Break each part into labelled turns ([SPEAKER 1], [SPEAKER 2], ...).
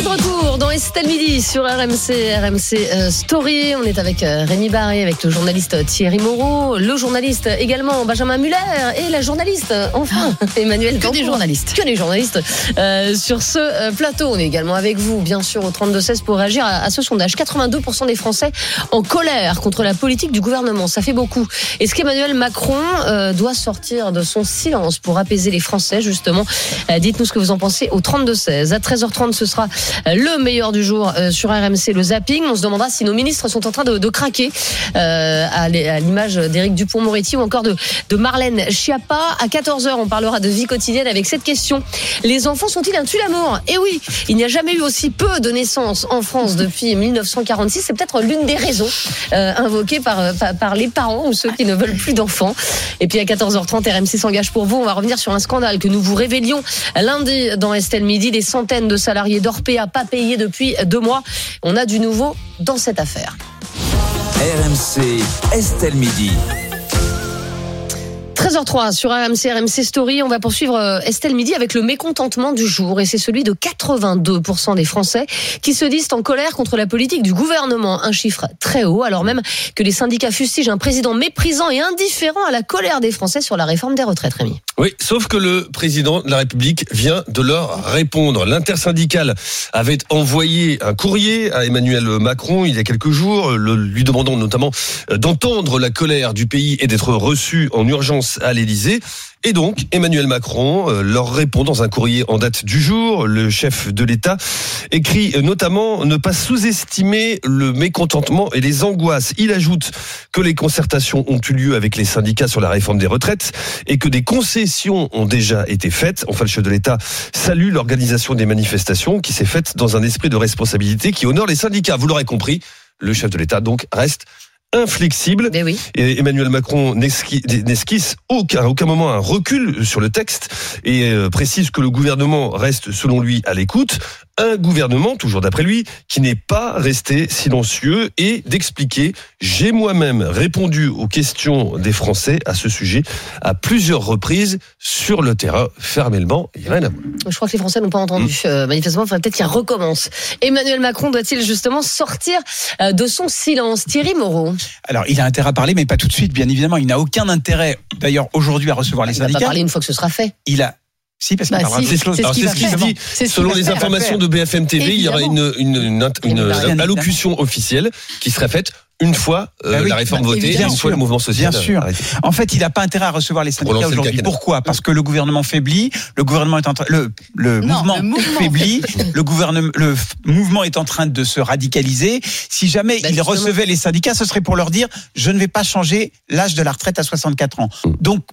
[SPEAKER 1] Est de retour dans Estelle Midi sur RMC, RMC euh, Story. On est avec euh, Rémi Barré, avec le journaliste Thierry Moreau, le journaliste également Benjamin Muller et la journaliste, enfin, Emmanuel
[SPEAKER 2] Que des journalistes.
[SPEAKER 1] Que des journalistes. Euh, sur ce euh, plateau, on est également avec vous, bien sûr, au 32-16 pour réagir à, à ce sondage. 82% des Français en colère contre la politique du gouvernement. Ça fait beaucoup. Est-ce qu'Emmanuel Macron euh, doit sortir de son silence pour apaiser les Français, justement? Euh, Dites-nous ce que vous en pensez au 32-16. À 13h30, ce sera euh, le meilleur du jour euh, sur RMC, le zapping. On se demandera si nos ministres sont en train de, craquer euh, à l'image d'Éric Dupont-Moretti ou encore de, Marlène Schiappa. À 14h, on parlera de vie quotidienne avec cette question. Les enfants sont-ils un tue-l'amour? Eh oui, il n'y a jamais eu aussi peu de naissances en France depuis 1946. C'est peut-être l'une des raisons euh, invoquées par, par, par les parents ou ceux qui ne veulent plus d'enfants. Et puis à 14h30, RMC s'engage pour vous. On va revenir sur un scandale que nous vous révélions lundi dans Estelle Midi. Des centaines de salariés d'Orpea pas payés depuis deux mois. On a du nouveau dans cette affaire.
[SPEAKER 3] RMC, Estelle Midi.
[SPEAKER 1] 13h03 sur RMC, RMC Story. On va poursuivre euh, Estelle Midi avec le mécontentement du jour. Et c'est celui de 82% des Français qui se disent en colère contre la politique du gouvernement. Un chiffre très haut, alors même que les syndicats fustigent un président méprisant et indifférent à la colère des Français sur la réforme des retraites, Rémi.
[SPEAKER 4] Oui, sauf que le président de la République vient de leur répondre. L'intersyndicale avait envoyé un courrier à Emmanuel Macron il y a quelques jours, lui demandant notamment euh, d'entendre la colère du pays et d'être reçu en urgence à l'Élysée. Et donc, Emmanuel Macron euh, leur répond dans un courrier en date du jour. Le chef de l'État écrit notamment ne pas sous-estimer le mécontentement et les angoisses. Il ajoute que les concertations ont eu lieu avec les syndicats sur la réforme des retraites et que des concessions ont déjà été faites. Enfin, le chef de l'État salue l'organisation des manifestations qui s'est faite dans un esprit de responsabilité qui honore les syndicats. Vous l'aurez compris, le chef de l'État donc reste inflexible.
[SPEAKER 1] Oui.
[SPEAKER 4] Et Emmanuel Macron n'esqui- n'esquisse aucun, à aucun moment un recul sur le texte et euh, précise que le gouvernement reste, selon lui, à l'écoute. Un gouvernement, toujours d'après lui, qui n'est pas resté silencieux et d'expliquer j'ai moi-même répondu aux questions des Français à ce sujet à plusieurs reprises sur le terrain. Fermez le banc, il n'y a rien à voir.
[SPEAKER 1] Je crois que les Français n'ont pas entendu. Euh, manifestement, il faudrait peut-être qu'il recommence. Emmanuel Macron doit-il justement sortir euh, de son silence? Thierry Moreau.
[SPEAKER 2] Alors, il a intérêt à parler, mais pas tout de suite, bien évidemment. Il n'a aucun intérêt, d'ailleurs, aujourd'hui, à recevoir les
[SPEAKER 1] Il va pas
[SPEAKER 2] syndicats.
[SPEAKER 1] parler une fois que ce sera fait.
[SPEAKER 2] Il a. Si, parce qu'il
[SPEAKER 1] Bah, si, c'est ce
[SPEAKER 4] Alors,
[SPEAKER 1] qu'il
[SPEAKER 4] c'est
[SPEAKER 1] va
[SPEAKER 4] ce qu'il
[SPEAKER 1] faire.
[SPEAKER 4] dit.
[SPEAKER 2] Ce
[SPEAKER 4] Selon les informations de BFM TV, il y aura une, allocution officielle qui serait faite une fois euh,
[SPEAKER 2] Bah oui,
[SPEAKER 4] la réforme
[SPEAKER 2] bah,
[SPEAKER 4] votée, une fois le mouvement social.
[SPEAKER 2] Bien sûr.
[SPEAKER 4] arrêté.
[SPEAKER 2] En fait, il n'a pas intérêt à recevoir les syndicats aujourd'hui. Pourquoi? Parce que le gouvernement faiblit, le gouvernement est en train, le, le
[SPEAKER 5] Non,
[SPEAKER 2] mouvement
[SPEAKER 5] le mouvement
[SPEAKER 2] faiblit, le gouvernement, le mouvement est en train de se radicaliser. Si jamais il
[SPEAKER 1] justement.
[SPEAKER 2] recevait les syndicats, ce serait pour leur dire je ne vais pas changer l'âge de la retraite à 64 ans. Donc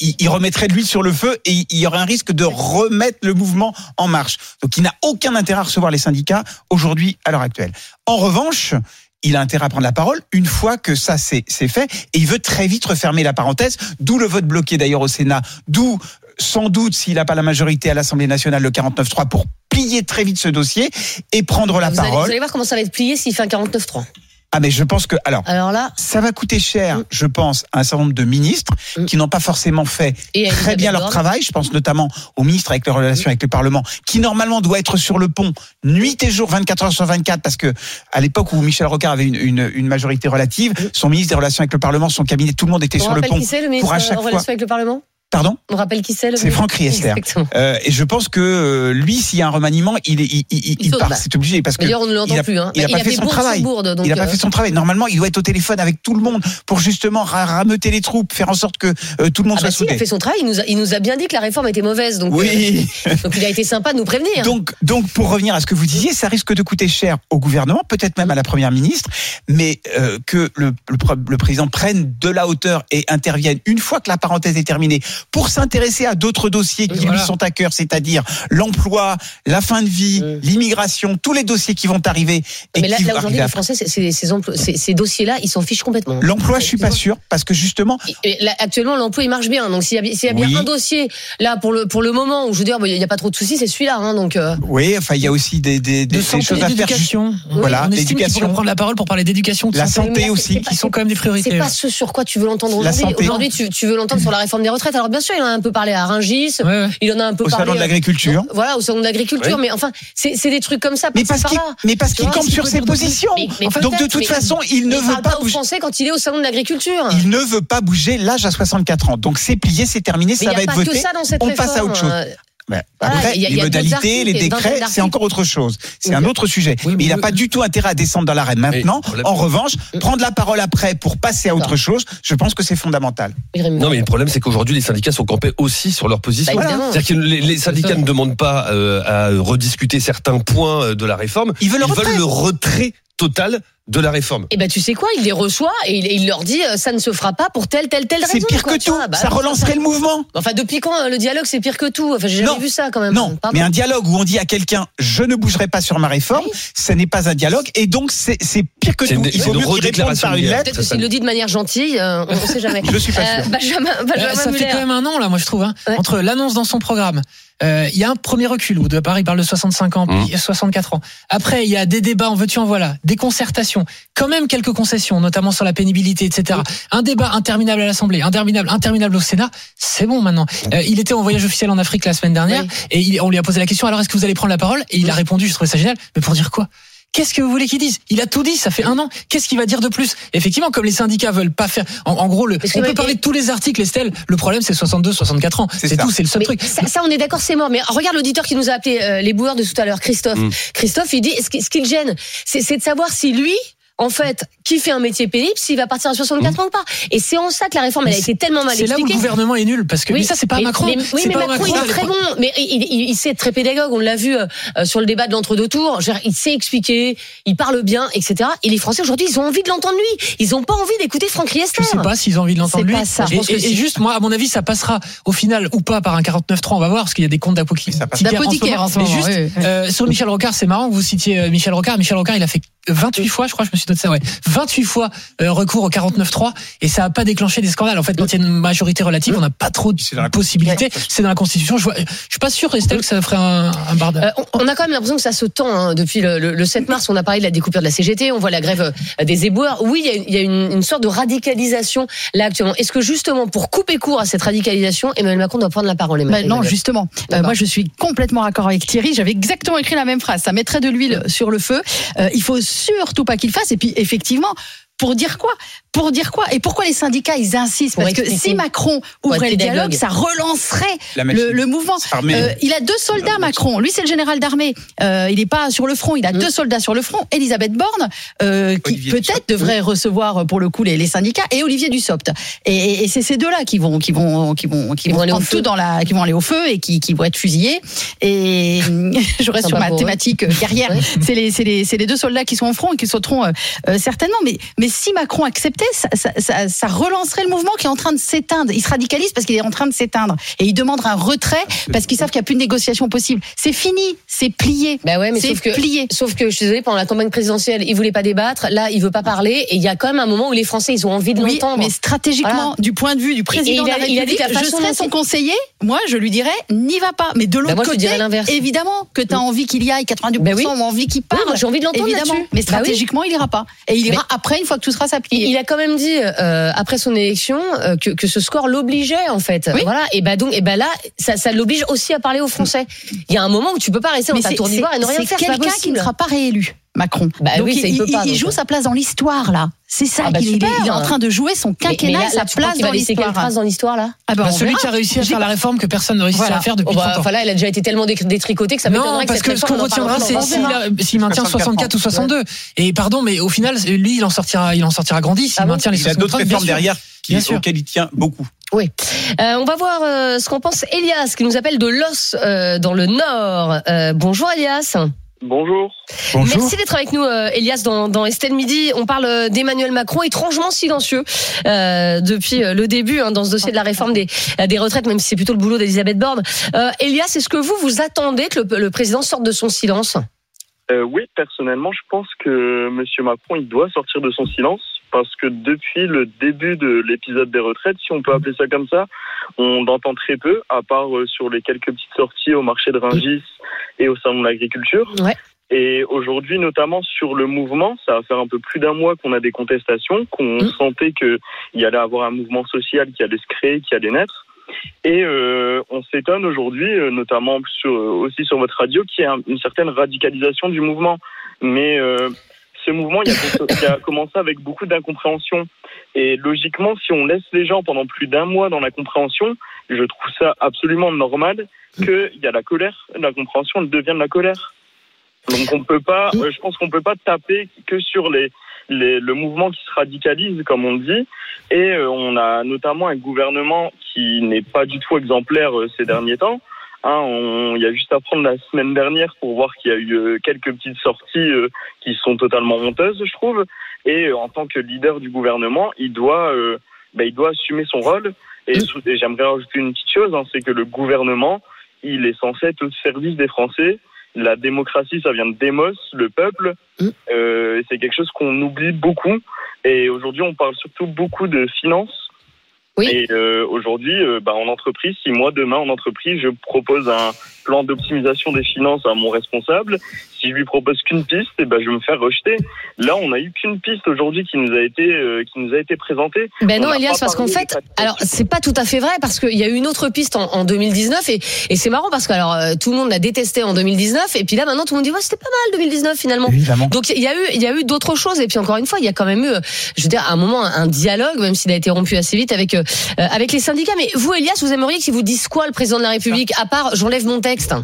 [SPEAKER 2] il, il remettrait de l'huile sur le feu et il y aurait un risque de remettre le mouvement en marche. Donc il n'a aucun intérêt à recevoir les syndicats aujourd'hui à l'heure actuelle. En revanche, il a intérêt à prendre la parole une fois que ça c'est fait et il veut très vite refermer la parenthèse, d'où le vote bloqué d'ailleurs au Sénat, d'où sans doute s'il n'a pas la majorité à l'Assemblée nationale le 49-3 pour plier très vite ce dossier et prendre la
[SPEAKER 1] vous, allez, vous
[SPEAKER 2] parole.
[SPEAKER 1] allez voir comment ça va être plié s'il fait un 49-3.
[SPEAKER 2] Ah mais je pense que alors
[SPEAKER 1] Alors là,
[SPEAKER 2] ça va coûter cher,
[SPEAKER 1] Mm.
[SPEAKER 2] je pense, à un certain nombre de ministres
[SPEAKER 1] Mm.
[SPEAKER 2] qui n'ont pas forcément fait
[SPEAKER 1] et
[SPEAKER 2] très bien leur travail. Je pense notamment au ministre avec les relations avec le Parlement, qui normalement doit être sur le pont nuit et jour, 24 heures sur 24, parce que à l'époque où Michel Rocard avait une, une, une majorité relative, son ministre des relations avec le Parlement, son cabinet, tout le monde était
[SPEAKER 1] On
[SPEAKER 2] sur le pont.
[SPEAKER 1] qui le
[SPEAKER 2] pour
[SPEAKER 1] ministre
[SPEAKER 2] à chaque fois-
[SPEAKER 1] relation avec le Parlement?
[SPEAKER 2] Pardon
[SPEAKER 1] On rappelle qui c'est le
[SPEAKER 2] C'est Franck Riester. Euh, et je pense que euh, lui, s'il y a un remaniement, il, est- il, il, il, part.
[SPEAKER 1] bah.
[SPEAKER 2] C'est obligé parce que
[SPEAKER 1] D'ailleurs, on ne l'entend plus. Hein.
[SPEAKER 2] il a
[SPEAKER 1] Mais
[SPEAKER 2] pas fait son travail.
[SPEAKER 1] bourde, donc,
[SPEAKER 2] il n'a pas
[SPEAKER 1] euh,
[SPEAKER 2] fait son travail. Normalement, il doit être au téléphone avec tout le monde pour justement ra- rameuter les troupes, faire en sorte que euh, tout le monde
[SPEAKER 1] Ah bah
[SPEAKER 2] soit
[SPEAKER 1] si, il a fait son travail. Il nous, a, il nous a bien dit que la réforme était mauvaise. Donc,
[SPEAKER 2] Oui.
[SPEAKER 1] donc il a été sympa de nous prévenir.
[SPEAKER 2] Donc, donc, pour revenir à ce que vous disiez, ça risque de coûter cher au gouvernement, peut-être même à la première ministre, mais euh, que le, le, le président prenne de la hauteur et intervienne une fois que la parenthèse est terminée pour s'intéresser à d'autres dossiers qui
[SPEAKER 5] Voilà.
[SPEAKER 2] lui sont à cœur, c'est-à-dire l'emploi, la fin de vie,
[SPEAKER 1] Mm.
[SPEAKER 2] l'immigration, tous les dossiers qui vont arriver et
[SPEAKER 1] mais là, aujourd'hui, les. Français, ces, emplois- ces, ces dossiers-là, ils s'en fichent complètement.
[SPEAKER 2] L'emploi, je suis pas sûr, parce que justement,
[SPEAKER 1] Et là, actuellement, l'emploi, il marche bien. Donc, s'il y a, s'il y a bien
[SPEAKER 2] Oui.
[SPEAKER 1] un dossier, là, pour le, pour le moment, où je veux dire, bah, il n'y a pas trop de soucis, c'est celui-là. Hein, donc, euh,
[SPEAKER 2] oui, enfin, il y a aussi des, des, des,
[SPEAKER 5] De
[SPEAKER 2] des
[SPEAKER 5] santé
[SPEAKER 2] choses
[SPEAKER 5] et
[SPEAKER 2] à faire.
[SPEAKER 5] d'éducation.
[SPEAKER 2] Voilà, l'éducation.
[SPEAKER 5] prendre la parole pour parler d'éducation, de
[SPEAKER 2] La
[SPEAKER 5] santé,
[SPEAKER 2] aussi.
[SPEAKER 5] qui sont quand même des priorités.
[SPEAKER 1] C'est pas ce sur quoi tu veux l'entendre aujourd'hui. Aujourd'hui, tu, tu veux l'entendre sur la réforme des retraites. Alors, bien sûr, il en a un peu parlé à Rungis.
[SPEAKER 5] Ouais, ouais.
[SPEAKER 1] Il en a un peu
[SPEAKER 2] Au
[SPEAKER 1] parlé.
[SPEAKER 2] salon de
[SPEAKER 1] euh,
[SPEAKER 2] l'agriculture.
[SPEAKER 1] Voilà, au salon de l'agriculture. Mais enfin, c'est c'est des trucs comme ça.
[SPEAKER 2] Mais parce qu'il, mais parce qu'il campe sur ses positions.
[SPEAKER 1] Mais- mais
[SPEAKER 2] Donc de toute
[SPEAKER 1] mais-
[SPEAKER 2] façon, il ne veut pas
[SPEAKER 1] aux
[SPEAKER 2] bouger.
[SPEAKER 1] Français quand il est au salon de l'agriculture.
[SPEAKER 2] Il ne veut pas bouger l'âge à 64 ans. Donc c'est plié, c'est terminé, ça va être
[SPEAKER 1] pas
[SPEAKER 2] voté. on passe à autre chose.
[SPEAKER 1] Euh,
[SPEAKER 2] Ben,
[SPEAKER 1] Voilà,
[SPEAKER 2] après,
[SPEAKER 1] y a-
[SPEAKER 2] les
[SPEAKER 1] y a d'autres
[SPEAKER 2] modalités, les décrets, c'est encore autre chose. C'est un autre sujet.
[SPEAKER 5] Oui,
[SPEAKER 2] mais
[SPEAKER 5] mais
[SPEAKER 2] il n'a pas du tout intérêt à descendre dans l'arène maintenant. En revanche, prendre la parole après pour passer à autre chose, je pense que c'est fondamental.
[SPEAKER 4] Non, mais le problème, c'est qu'aujourd'hui, les syndicats sont campés aussi sur leur position.
[SPEAKER 1] Bah.
[SPEAKER 4] C'est-à-dire que les, les syndicats ne demandent pas euh, à rediscuter certains points euh, de la réforme.
[SPEAKER 2] Ils veulent le retrait.
[SPEAKER 4] le retrait total de la réforme.
[SPEAKER 1] Eh ben tu sais quoi, il les reçoit et il, il leur dit euh, ça ne se fera pas pour telle telle telle raison.
[SPEAKER 2] C'est pire
[SPEAKER 1] quoi,
[SPEAKER 2] que tout.
[SPEAKER 1] vois. Bah,
[SPEAKER 2] Ça
[SPEAKER 1] enfin,
[SPEAKER 2] relancerait le mouvement.
[SPEAKER 1] Enfin depuis quand euh, le dialogue c'est pire que tout? Enfin j'ai jamais
[SPEAKER 2] Non.
[SPEAKER 1] vu ça quand même.
[SPEAKER 2] Non,
[SPEAKER 1] Pardon.
[SPEAKER 2] mais un dialogue où on dit à quelqu'un je ne bougerai pas sur ma réforme,
[SPEAKER 1] Oui.
[SPEAKER 2] ce n'est pas un dialogue et donc c'est pire que tout.
[SPEAKER 4] une-
[SPEAKER 2] Il
[SPEAKER 4] une
[SPEAKER 2] mieux qu'il réponde par
[SPEAKER 4] de
[SPEAKER 2] une lettre.
[SPEAKER 1] Peut-être
[SPEAKER 4] ça,
[SPEAKER 1] s'il
[SPEAKER 4] ça-
[SPEAKER 1] le dit de manière gentille, euh, on ne sait jamais.
[SPEAKER 2] Je suis pas
[SPEAKER 1] Euh,
[SPEAKER 2] sûr.
[SPEAKER 5] Euh,
[SPEAKER 1] Benjamin
[SPEAKER 5] ça fait quand même un an là, moi je trouve, hein,
[SPEAKER 1] Ouais.
[SPEAKER 5] entre l'annonce dans son programme. Euh, Il y a un premier recul où de part il parle de 65 ans,
[SPEAKER 4] Mmh.
[SPEAKER 5] puis 64 ans. Après il y a des débats en veux-tu en voilà, des concertations, quand même quelques concessions, notamment sur la pénibilité, etc. Un débat interminable à l'Assemblée, interminable, interminable au Sénat. C'est bon maintenant. Euh, il était en voyage officiel en Afrique la semaine dernière
[SPEAKER 1] Oui.
[SPEAKER 5] et il- on lui a posé la question. Alors est-ce que vous allez prendre la parole? Et il a répondu. Je trouvais ça génial. Mais pour dire quoi? Qu'est-ce que vous voulez qu'il dise? Il a tout dit, ça fait un an. Qu'est-ce qu'il va dire de plus? Effectivement, comme les syndicats veulent pas faire, en, en gros, le, on peut parler de tous les articles, Estelle. Le problème, c'est 62, 64 ans.
[SPEAKER 2] C'est
[SPEAKER 5] tout, c'est le seul
[SPEAKER 1] Mais
[SPEAKER 5] truc.
[SPEAKER 1] ça, ça, on est d'accord, c'est mort. Mais regarde l'auditeur qui nous a appelé euh, les boueurs de tout à l'heure, Christophe.
[SPEAKER 4] Mm.
[SPEAKER 1] Christophe, il dit ce qui, ce qui le gêne, c'est c'est de savoir si lui. En fait, qui fait un métier pénible, s'il va partir à 64 ans ou pas. Et c'est en ça que la réforme, elle a
[SPEAKER 5] Mais
[SPEAKER 1] été tellement mal
[SPEAKER 5] C'est là où le
[SPEAKER 1] expliquée.
[SPEAKER 5] gouvernement est nul, parce que mais ça, c'est pas
[SPEAKER 1] mais-
[SPEAKER 5] Macron.
[SPEAKER 1] mais- oui,
[SPEAKER 5] C'est
[SPEAKER 1] mais
[SPEAKER 5] pas
[SPEAKER 1] Macron, il est très bon. Mais il, il, il sait être très pédagogue. On l'a vu euh, euh, sur le débat de l'entre-deux tours. Il sait expliquer, il parle bien, etc. Et les Français aujourd'hui, ils ont envie de l'entendre lui. Ils ont pas envie d'écouter Franck Riester.
[SPEAKER 5] Je sais pas s'ils ont envie de l'entendre
[SPEAKER 1] C'est
[SPEAKER 5] lui.
[SPEAKER 1] pas ça. Je
[SPEAKER 5] Et,
[SPEAKER 1] pense que
[SPEAKER 5] et- et juste, moi, à mon avis, ça passera au final ou pas par un 49.3. On va voir, parce qu'il y a des comptes d'apocalypse.
[SPEAKER 2] Ça passe.
[SPEAKER 6] D'apothicaire en ce
[SPEAKER 5] Mais
[SPEAKER 6] moment,
[SPEAKER 5] juste,
[SPEAKER 6] oui.
[SPEAKER 5] euh, sur Michel Rocard, c'est marrant que vous citiez euh, Michel Rocard. Michel Rocard, il a fait 28 fois, je crois, je me suis noté ça, ouais. 28 fois euh, recours au 49.3 et ça a pas déclenché des scandales. En fait, quand il y a une majorité relative, on n'a pas trop de possibilités. C'est dans la Constitution. Je, vois, je suis pas sûr, Estelle, que ça ferait un, un bardage.
[SPEAKER 1] Euh, on on a quand même l'impression que ça se tend hein, depuis le, le- le 7 mars. On a parlé de la découpure de la CGT, on voit la grève euh, des éboueurs. Oui, il y a, une- il y a une, une sorte de radicalisation là actuellement. Est-ce que justement, pour couper court à cette radicalisation, Emmanuel Macron doit prendre la parole
[SPEAKER 6] Bah
[SPEAKER 1] Emmanuel
[SPEAKER 6] non, justement. Euh, moi, je suis complètement d'accord avec Thierry. J'avais exactement écrit la même phrase. Ça mettrait de l'huile sur le feu. Euh, il faut surtout pas qu'il fasse. Et puis, effectivement, pour dire quoi? Pour dire quoi? Et pourquoi les syndicats ils insistent? Parce que si Macron ouvrait le dialogue, ça relancerait le, le mouvement. Euh, il a deux soldats, Macron. Lui, c'est le général d'armée. Euh, il n'est pas sur le front. Il a
[SPEAKER 1] Mm.
[SPEAKER 6] deux soldats sur le front. Elisabeth Borne, euh, qui peut-être devrait recevoir pour le coup les, les syndicats, et Olivier Dussopt. Et, et- et c'est ces deux-là qui vont, qui vont, qui vont, qui vont,
[SPEAKER 1] vont aller au
[SPEAKER 6] prendre
[SPEAKER 1] feu.
[SPEAKER 6] tout dans la, qui vont aller au feu et qui, qui vont être fusillés. Et je reste sur ma thématique carrière.
[SPEAKER 1] Ouais.
[SPEAKER 6] C'est les, c'est les, c'est les deux soldats qui sont au front et qui sauteront euh, euh, certainement. Mais, mais si Macron acceptait, ça, ça, ça, ça relancerait le mouvement qui est en train de s'éteindre. Il se radicalise parce qu'il est en train de s'éteindre. Et il demandera un retrait parce qu'ils savent qu'il n'y a plus de négociation possible. C'est fini, c'est plié.
[SPEAKER 1] Bah ouais, mais
[SPEAKER 6] c'est
[SPEAKER 1] sauf que,
[SPEAKER 6] plié.
[SPEAKER 1] sauf que je suis désolée, pendant la campagne présidentielle, il voulait pas débattre. Là, il veut pas parler. Et il y a quand même un moment où les Français, ils ont envie de
[SPEAKER 6] Oui,
[SPEAKER 1] l'entendre.
[SPEAKER 6] mais stratégiquement,
[SPEAKER 1] Voilà.
[SPEAKER 6] du point de vue du président
[SPEAKER 1] Et il a-
[SPEAKER 6] de la
[SPEAKER 1] il a dit
[SPEAKER 6] République,
[SPEAKER 1] que la
[SPEAKER 6] je serais son
[SPEAKER 1] il-
[SPEAKER 6] conseiller. Moi, je lui dirais, n'y va pas. Mais de l'autre
[SPEAKER 1] Bah, je
[SPEAKER 6] côté,
[SPEAKER 1] l'inverse.
[SPEAKER 6] évidemment que tu as envie qu'il y aille, 92%
[SPEAKER 1] Bah oui.
[SPEAKER 6] ont envie qu'il parle.
[SPEAKER 1] Oui, j'ai envie de l'entendre
[SPEAKER 6] évidemment. Mais
[SPEAKER 1] Bah oui.
[SPEAKER 6] stratégiquement, il ira pas. Et il ira après, une fois tout sera
[SPEAKER 1] Il, a quand même dit euh, après son élection euh, que, que ce score l'obligeait en fait.
[SPEAKER 6] Oui.
[SPEAKER 1] Voilà. Et bah donc, et bah là, ça, ça l'oblige aussi à parler aux Français. Il y a un moment où tu peux pas rester dans ta tour d'ivoire et ne rien faire. C'est
[SPEAKER 6] quelqu'un qui ne sera pas réélu. Macron.
[SPEAKER 1] Bah
[SPEAKER 6] donc
[SPEAKER 1] oui, il
[SPEAKER 6] il,
[SPEAKER 1] peut pas,
[SPEAKER 6] il
[SPEAKER 1] donc.
[SPEAKER 6] joue sa place dans l'histoire là. C'est ça
[SPEAKER 1] Ah bah
[SPEAKER 6] qu'il il est,
[SPEAKER 1] super.
[SPEAKER 6] il est en train de jouer son
[SPEAKER 1] Mais- mais
[SPEAKER 6] quinquennat
[SPEAKER 1] là,
[SPEAKER 6] et sa
[SPEAKER 1] là, crois
[SPEAKER 6] place dans
[SPEAKER 1] quelle
[SPEAKER 6] l'histoire.
[SPEAKER 1] trace dans l'histoire là?
[SPEAKER 6] Ah bah,
[SPEAKER 5] Bah, celui
[SPEAKER 6] verra.
[SPEAKER 5] qui a réussi à faire la réforme que personne ne réussit
[SPEAKER 6] Voilà.
[SPEAKER 5] à faire depuis
[SPEAKER 1] Oh bah,
[SPEAKER 5] 30 ans.
[SPEAKER 1] Enfin là, il a déjà été tellement dé- détricoté que ça m'étonnerait
[SPEAKER 5] Non, parce que ce qu'on retiendra, c'est s'il maintient 64 ou 62. Et pardon, mais au final, lui, il en sortira, il en sortira grandi s'il
[SPEAKER 1] Ah
[SPEAKER 5] maintient les
[SPEAKER 2] Il a
[SPEAKER 5] 63.
[SPEAKER 2] d'autres réformes derrière auxquelles il tient beaucoup.
[SPEAKER 1] Oui. Euh, on va voir euh, ce qu'en pense Elias, qui nous appelle de Los euh, dans le Nord. Euh, bonjour Elias.
[SPEAKER 7] Bonjour.
[SPEAKER 1] Merci d'être avec nous, euh, Elias, dans, dans Estelle Midi. On parle euh, d'Emmanuel Macron, étrangement silencieux euh, depuis euh, le début hein, dans ce dossier de la réforme des, des retraites, même si c'est plutôt le boulot d'Elisabeth Borne. Euh, Elias, est-ce que vous, vous attendez que le, le président sorte de son silence?
[SPEAKER 7] Euh, oui, personnellement, je pense que M. Macron, il doit sortir de son silence parce que depuis le début de l'épisode des retraites, si on peut appeler ça comme ça, on entend très peu, à part euh, sur les quelques petites sorties au marché de Rungis et au salon de l'agriculture.
[SPEAKER 1] Ouais.
[SPEAKER 7] Et aujourd'hui, notamment sur le mouvement, ça va faire un peu plus d'un mois qu'on a des contestations, qu'on
[SPEAKER 1] Mm.
[SPEAKER 7] sentait qu'il y allait avoir un mouvement social qui allait se créer, qui allait naître. Et euh, on s'étonne aujourd'hui, euh, notamment sur, aussi sur votre radio, qu'il y a un- une certaine radicalisation du mouvement. Mais euh, ce mouvement, il a, il a commencé avec beaucoup d'incompréhension. Et logiquement, si on laisse les gens pendant plus d'un mois dans la compréhension, je trouve ça absolument normal qu'il y a la colère, la compréhension, elle devient de la colère. Donc on peut pas, euh, je pense qu'on peut pas taper que sur les, les- le mouvement qui se radicalise, comme on dit. Et euh, on a notamment un gouvernement qui n'est pas du tout exemplaire euh, ces derniers temps. Hein, on- il y a juste à prendre la semaine dernière pour voir qu'il y a eu euh, quelques petites sorties qui sont totalement honteuses, je trouve. Et en tant que leader du gouvernement, il doit, euh, bah, il doit assumer son rôle. Et j'aimerais rajouter une petite chose, hein, c'est que le gouvernement, il est censé être au service des Français. La démocratie, ça vient de démos, le peuple. Euh, c'est quelque chose qu'on oublie beaucoup. Et aujourd'hui, on parle surtout beaucoup de finances.
[SPEAKER 1] Oui.
[SPEAKER 7] Et euh, aujourd'hui, euh, bah, en entreprise, si moi demain en entreprise, je propose un plan d'optimisation des finances à mon responsable, si je lui propose qu'une piste, et ben je vais me faire rejeter. Là, on n'a eu qu'une piste aujourd'hui qui nous a été euh, qui nous a été présentée.
[SPEAKER 1] Ben
[SPEAKER 7] On
[SPEAKER 1] non, Elias, parce qu'en fait, alors c'est pas tout à fait vrai parce qu'il y a eu une autre piste en, en 2019 et, et c'est marrant parce que alors euh, tout le monde l'a détesté en 2019 et puis là maintenant tout le monde dit ouais c'était pas mal 2019 finalement.
[SPEAKER 2] Évidemment.
[SPEAKER 1] Donc il y a eu il y a eu d'autres choses et puis encore une fois il y a quand même eu je veux dire à un moment un, dialogue même s'il a été rompu assez vite avec euh, euh, avec les syndicats mais vous Elias vous aimeriez qu'il vous dise quoi le président de la République à part j'enlève mon texte?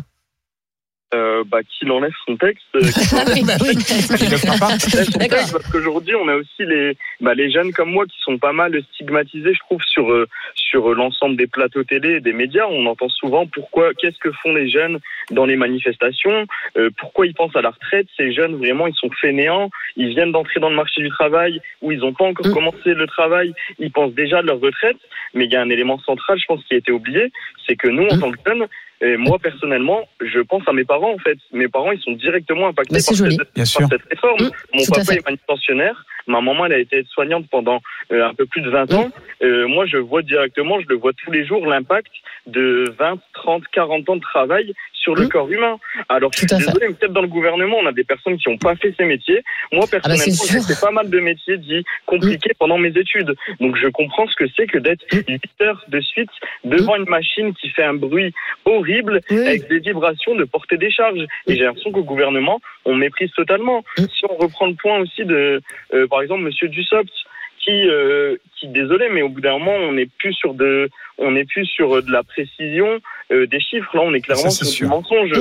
[SPEAKER 7] Euh, bah, qu'il enlève son texte. euh, qu'il
[SPEAKER 1] oui, bah oui.
[SPEAKER 7] Son parce qu'aujourd'hui, on a aussi les, bah, les jeunes comme moi qui sont pas mal stigmatisés, je trouve, sur, euh, sur l'ensemble des plateaux télé et des médias. On entend souvent pourquoi, qu'est-ce que font les jeunes dans les manifestations, euh, pourquoi ils pensent à la retraite. Ces jeunes, vraiment, ils sont fainéants, ils viennent d'entrer dans le marché du travail où ils n'ont pas encore
[SPEAKER 1] Mm.
[SPEAKER 7] commencé le travail, ils pensent déjà à leur retraite. Mais il y a un élément central, je pense, qui a été oublié, c'est que nous, en
[SPEAKER 1] Mm.
[SPEAKER 7] tant que jeunes, et moi personnellement, je pense à mes parents en fait. Mes parents, ils sont directement impactés
[SPEAKER 1] Bah,
[SPEAKER 7] par,
[SPEAKER 1] joli.
[SPEAKER 7] cette,
[SPEAKER 2] Bien
[SPEAKER 7] par
[SPEAKER 2] sûr.
[SPEAKER 7] cette réforme.
[SPEAKER 1] Mm,
[SPEAKER 7] Mon papa est manutentionnaire, ma maman elle a été soignante pendant euh, un peu plus de 20
[SPEAKER 1] Mm.
[SPEAKER 7] ans. Euh, moi, je vois directement, je le vois tous les jours l'impact de 20, 30, 40 ans de travail sur le
[SPEAKER 1] Mm.
[SPEAKER 7] corps humain. Alors, je suis désolé, peut-être dans le gouvernement, on a des personnes qui n'ont pas fait ces métiers. Moi,
[SPEAKER 1] Ah bah,
[SPEAKER 7] personnellement, j'ai fait pas mal de métiers dits compliqués pendant mes études. Donc, je comprends ce que c'est que d'être
[SPEAKER 1] Mm.
[SPEAKER 7] 8 heures de suite devant une machine qui fait un bruit horrible avec des vibrations de porter des charges. Et j'ai l'impression qu'au gouvernement, on méprise totalement. Si on reprend le point aussi de, euh, par exemple, Monsieur Dussopt, qui, euh, qui, désolé, mais au bout d'un moment, on n'est plus sur de, on n'est plus sur de la précision euh, des chiffres. Là, on est clairement
[SPEAKER 2] Ça,
[SPEAKER 7] sur
[SPEAKER 2] sûr.
[SPEAKER 7] du mensonge.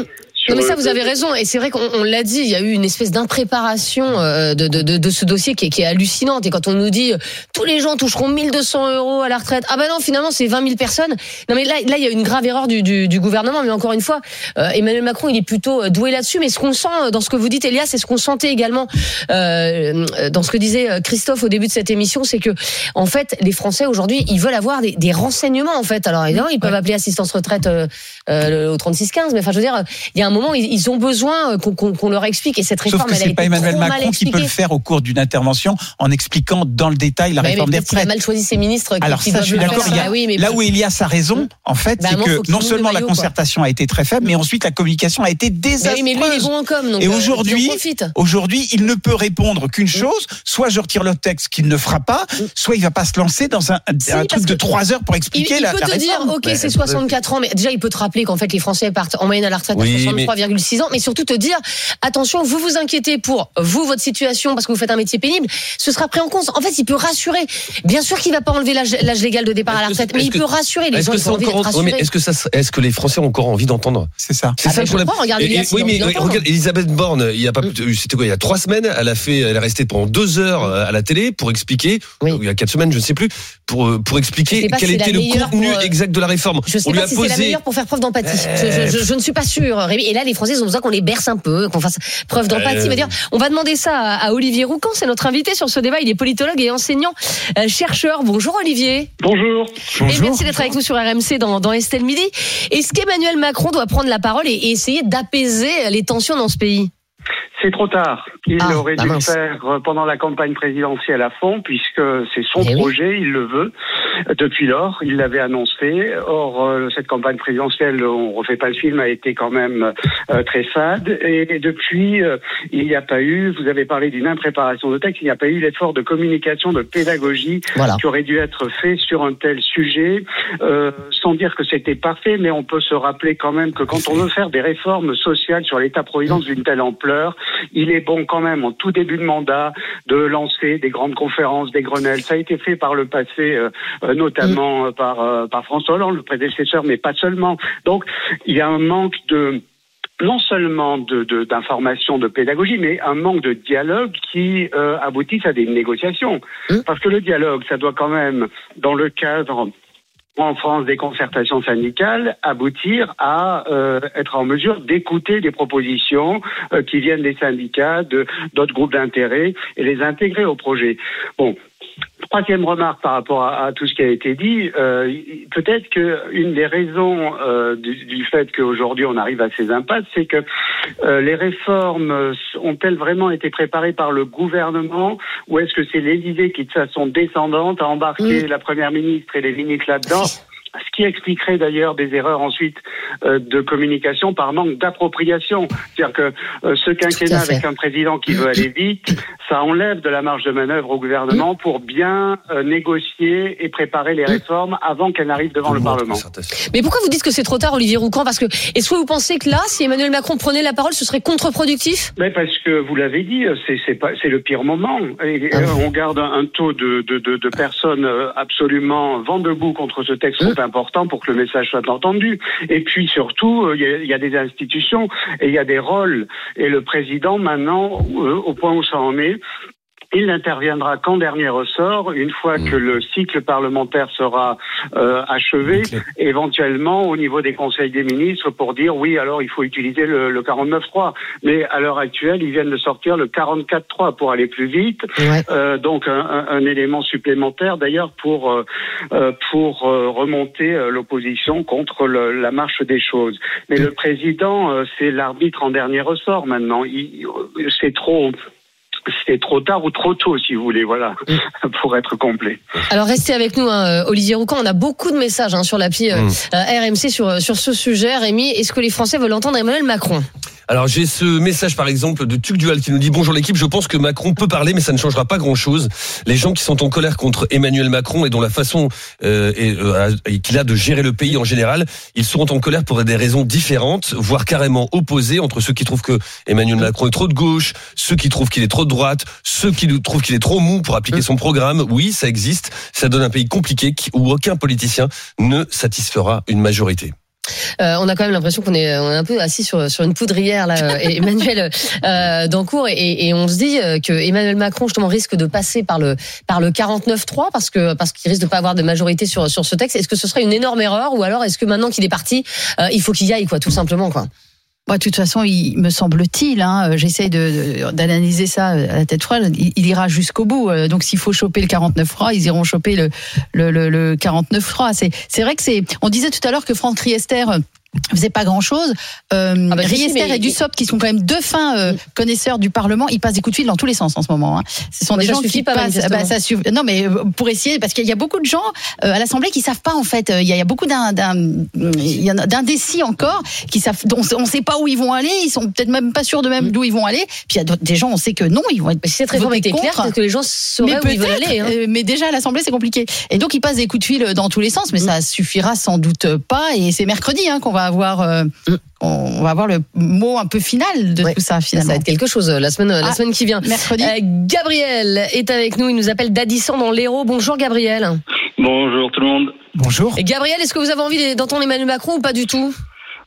[SPEAKER 1] Non mais ça vous avez raison et c'est vrai qu'on on l'a dit, il y a eu une espèce d'impréparation euh, de, de, de, de ce dossier qui est, qui est hallucinante. Et quand on nous dit euh, tous les gens toucheront 1200 euros à la retraite, ah ben non finalement c'est 20 000 personnes. Non mais là là il y a une grave erreur du, du, du gouvernement. Mais encore une fois euh, Emmanuel Macron il est plutôt euh, doué là-dessus. Mais ce qu'on sent dans ce que vous dites Elias c'est ce qu'on sentait également euh, dans ce que disait Christophe au début de cette émission c'est que en fait les Français aujourd'hui ils veulent avoir des, des renseignements en fait. Alors évidemment ils peuvent appeler assistance retraite euh, euh, au 3615 mais enfin je veux dire il y a un moment ils, ont besoin euh, qu'on leur explique et cette
[SPEAKER 2] Sauf
[SPEAKER 1] réforme
[SPEAKER 2] que
[SPEAKER 1] elle a été
[SPEAKER 2] pas Emmanuel
[SPEAKER 1] trop mal
[SPEAKER 2] Macron qui peut le faire au cours d'une intervention en expliquant dans le détail la
[SPEAKER 1] Ouais, mais
[SPEAKER 2] réforme des
[SPEAKER 1] peut-être qu'il a
[SPEAKER 2] retraites.
[SPEAKER 1] mal choisi ses ministres qui,
[SPEAKER 2] Alors
[SPEAKER 1] qui
[SPEAKER 2] ça, je suis d'accord. il y a-
[SPEAKER 1] Bah oui, mais
[SPEAKER 2] Là où Elias a raison, en fait,
[SPEAKER 1] Bah,
[SPEAKER 2] c'est que non seulement
[SPEAKER 1] le
[SPEAKER 2] la
[SPEAKER 1] quoi.
[SPEAKER 2] concertation a été très faible, mais ensuite la communication a été désastreuse.
[SPEAKER 1] oui, mais lui il est bon en com donc
[SPEAKER 2] Et
[SPEAKER 1] euh,
[SPEAKER 2] aujourd'hui. Aujourd'hui, il ne peut répondre qu'une chose soit je retire le texte qu'il ne fera pas, soit il va pas se lancer dans un,
[SPEAKER 1] Mm. Si,
[SPEAKER 2] truc de trois heures pour
[SPEAKER 1] Il,
[SPEAKER 2] expliquer
[SPEAKER 1] il
[SPEAKER 2] la,
[SPEAKER 1] peut
[SPEAKER 2] la
[SPEAKER 1] te dire,
[SPEAKER 2] réforme.
[SPEAKER 1] ok, c'est 64 ans, mais déjà il peut te rappeler qu'en fait les Français partent en moyenne à la retraite
[SPEAKER 4] Oui,
[SPEAKER 1] à 64 3,6 ans, mais surtout te dire attention, vous vous inquiétez pour vous, votre situation, parce que vous faites un métier pénible, ce sera pris en compte. En fait, il peut rassurer. Bien sûr qu'il va pas enlever l'âge légal de départ à la retraite, mais il
[SPEAKER 4] que-
[SPEAKER 1] peut rassurer les
[SPEAKER 4] Est-ce
[SPEAKER 1] gens.
[SPEAKER 4] que est-ce que ça, est-ce que les Français ont encore envie d'entendre?
[SPEAKER 2] C'est ça.
[SPEAKER 4] C'est
[SPEAKER 1] Ah,
[SPEAKER 4] ça le problème.
[SPEAKER 1] Julia,
[SPEAKER 4] et-
[SPEAKER 1] c'est
[SPEAKER 4] oui, mais regarde, Elisabeth Borne, il y a pas, plus- c'était quoi, il y a trois semaines, elle a fait, elle est restée pendant deux heures euh, à la télé pour expliquer,
[SPEAKER 1] Oui.
[SPEAKER 4] ou il y a quatre semaines, je ne sais plus, pour euh, pour expliquer quel était le contenu
[SPEAKER 1] pour, euh,
[SPEAKER 4] exact de la réforme.
[SPEAKER 1] Je sais
[SPEAKER 4] On lui
[SPEAKER 1] pas
[SPEAKER 4] a
[SPEAKER 1] si c'est la meilleure pour faire preuve d'empathie.
[SPEAKER 4] Euh,
[SPEAKER 1] Je, je- je ne suis pas sûre, Rémi. Et là, les Français ont besoin qu'on les berce un peu, qu'on fasse preuve d'empathie.
[SPEAKER 4] Euh.
[SPEAKER 1] On va demander ça à, à Olivier Roucan, c'est notre invité sur ce débat. Il est politologue et enseignant euh, chercheur. Bonjour Olivier.
[SPEAKER 7] Bonjour.
[SPEAKER 1] Et merci d'être avec nous sur RMC dans, dans Estelle Midi. Est-ce qu'Emmanuel Macron doit prendre la parole et, et essayer d'apaiser les tensions dans ce pays?
[SPEAKER 8] C'est trop tard. Il
[SPEAKER 1] Ah,
[SPEAKER 8] aurait
[SPEAKER 1] bah
[SPEAKER 8] dû le faire euh, pendant la campagne présidentielle à fond, puisque c'est son
[SPEAKER 1] Eh oui.
[SPEAKER 8] projet, il le veut. Depuis lors, il l'avait annoncé. Or, euh, cette campagne présidentielle, on refait pas le film, a été quand même euh, très fade. Et depuis, il n'y a pas eu, vous avez parlé d'une impréparation de texte, il n'y a pas eu l'effort de communication, de pédagogie
[SPEAKER 1] Voilà.
[SPEAKER 8] qui aurait dû être fait sur un tel sujet, euh, sans dire que c'était parfait, mais on peut se rappeler quand même que quand on veut faire des réformes sociales sur l'État-providence d'une telle ampleur, il est bon quand même en tout début de mandat de lancer des grandes conférences, des Grenelles. Ça a été fait par le passé, euh, euh, notamment euh, par, euh, par François Hollande, le prédécesseur, mais pas seulement. Donc il y a un manque de non seulement de- de- d'information, de, pédagogie, mais un manque de dialogue qui euh, aboutisse à des négociations.
[SPEAKER 1] Mmh.
[SPEAKER 8] Parce que le dialogue, ça doit quand même, dans le cadre en France des concertations syndicales, aboutir à euh, être en mesure d'écouter des propositions euh, qui viennent des syndicats, de d'autres groupes d'intérêt et les intégrer au projet. Bon. Troisième remarque par rapport à, à tout ce qui a été dit, euh, peut-être que une des raisons euh, du, du fait qu'aujourd'hui on arrive à ces impasses, c'est que euh, les réformes euh, ont-elles vraiment été préparées par le gouvernement ou est-ce que c'est l'Élysée qui de façon descendante a embarqué la première ministre et les ministres là-dedans ce qui expliquerait d'ailleurs des erreurs ensuite euh, de communication par manque d'appropriation. C'est-à-dire que euh, ce quinquennat avec un président qui veut aller vite, ça enlève de la marge de manœuvre au gouvernement pour bien euh, négocier et préparer les réformes avant qu'elles n'arrivent devant le Parlement.
[SPEAKER 1] Mais pourquoi vous dites que c'est trop tard, Olivier Roucan? Parce que est-ce que vous pensez que là, si Emmanuel Macron prenait la parole, ce serait contre-productif?
[SPEAKER 8] Mais parce que vous l'avez dit, c'est le pire moment. Et,
[SPEAKER 1] Ah
[SPEAKER 8] euh, on garde un, un taux de, de, de, de personnes absolument vent debout contre ce texte
[SPEAKER 1] Mmh.
[SPEAKER 8] Important pour que le message soit entendu. Et puis surtout, euh, il y, y a des institutions et il y a des rôles. Et le président maintenant, euh, au point où ça en est. Il n'interviendra qu'en dernier ressort, une fois que le cycle parlementaire sera euh, achevé, éventuellement au niveau des conseils des ministres pour dire oui, alors il faut utiliser le, le 49.3. Mais à l'heure actuelle, ils viennent de sortir le 44.3 pour aller plus vite. Euh, donc un, un- un élément supplémentaire d'ailleurs pour euh, pour euh, remonter euh, l'opposition contre le- la marche des choses. Mais le président, euh, c'est l'arbitre en dernier ressort maintenant. Il- C'est trop. C'est trop tard ou trop tôt, si vous voulez, voilà, pour être complet.
[SPEAKER 1] Alors restez avec nous, hein, euh, Olivier Roucan. On a beaucoup de messages hein, sur l'appli euh,
[SPEAKER 4] Mmh.
[SPEAKER 1] euh, RMC sur, sur ce sujet. Rémi, est-ce que les Français veulent entendre Emmanuel Macron?
[SPEAKER 4] Alors j'ai ce message par exemple de Tuc Dual qui nous dit bonjour l'équipe, je pense que Macron peut parler mais ça ne changera pas grand-chose. Les gens qui sont en colère contre Emmanuel Macron et dont la façon euh, euh, qu'il a de gérer le pays en général, ils seront en colère pour des raisons différentes, voire carrément opposées entre ceux qui trouvent que Emmanuel Macron est trop de gauche, ceux qui trouvent qu'il est trop de droite, ceux qui trouvent qu'il est trop mou pour appliquer son programme. Oui, ça existe, ça donne un pays compliqué où aucun politicien ne satisfera une majorité.
[SPEAKER 1] Euh, on a quand même l'impression qu'on est, on est un peu assis sur, sur une poudrière là, euh, Emmanuel euh, Dancourt, et, et on se dit euh, que Emmanuel Macron justement risque de passer par le par le 49-3 parce que parce qu'il risque de pas avoir de majorité sur sur ce texte. Est-ce que ce serait une énorme erreur ou alors est-ce que maintenant qu'il est parti, euh, il faut qu'il y aille quoi, tout simplement quoi?
[SPEAKER 6] Bah, de toute façon, il me semble-t-il, hein, euh, j'essaye d'analyser ça euh, à la tête froide, il, ira jusqu'au bout. Euh, Donc s'il faut choper le 49.3, ils iront choper le, le, le, le 49.3. C'est, c'est vrai que c'est... On disait tout à l'heure que Franck Riester... faisait pas grand chose. Euh,
[SPEAKER 1] Ah bah,
[SPEAKER 6] Riester
[SPEAKER 1] mais-
[SPEAKER 6] et Dussopt, qui sont quand même deux fins euh, connaisseurs du Parlement, ils passent des coups de fil dans tous les sens en ce moment. Hein. Ce sont
[SPEAKER 1] Mais
[SPEAKER 6] des
[SPEAKER 1] ça
[SPEAKER 6] gens
[SPEAKER 1] suffit
[SPEAKER 6] qui
[SPEAKER 1] pas,
[SPEAKER 6] passent. bah, ça suffit- Non, mais euh, pour essayer, parce qu'il y a beaucoup de gens euh, à l'Assemblée qui savent pas en fait. Il y a, il y a beaucoup d'indécis encore qui savent. On on sait pas où ils vont aller. Ils sont peut-être même pas sûrs de même d'où ils vont aller. Puis il y a des gens, on sait que non, ils vont être.
[SPEAKER 1] Mais si cette réforme
[SPEAKER 6] voter
[SPEAKER 1] était peut-être que les gens sauraient où ils veulent aller. hein.
[SPEAKER 6] mais déjà à l'Assemblée, c'est compliqué. Et donc, ils passent des coups de fil dans tous les sens, mais ça suffira sans doute pas. Et c'est mercredi hein, qu'on va avoir, euh, on va avoir le mot un peu final de
[SPEAKER 1] Ouais.
[SPEAKER 6] tout ça
[SPEAKER 1] Ça
[SPEAKER 6] finalement.
[SPEAKER 1] va être quelque chose euh, la semaine, la
[SPEAKER 6] Ah,
[SPEAKER 1] semaine qui vient.
[SPEAKER 6] Mercredi.
[SPEAKER 1] Euh, Gabriel est avec nous. Il nous appelle d'Addisson dans l'Hérault. Bonjour Gabriel.
[SPEAKER 9] Bonjour tout le monde.
[SPEAKER 2] Bonjour.
[SPEAKER 1] Et Gabriel, est-ce que vous avez envie d'entendre Emmanuel Macron ou pas du tout?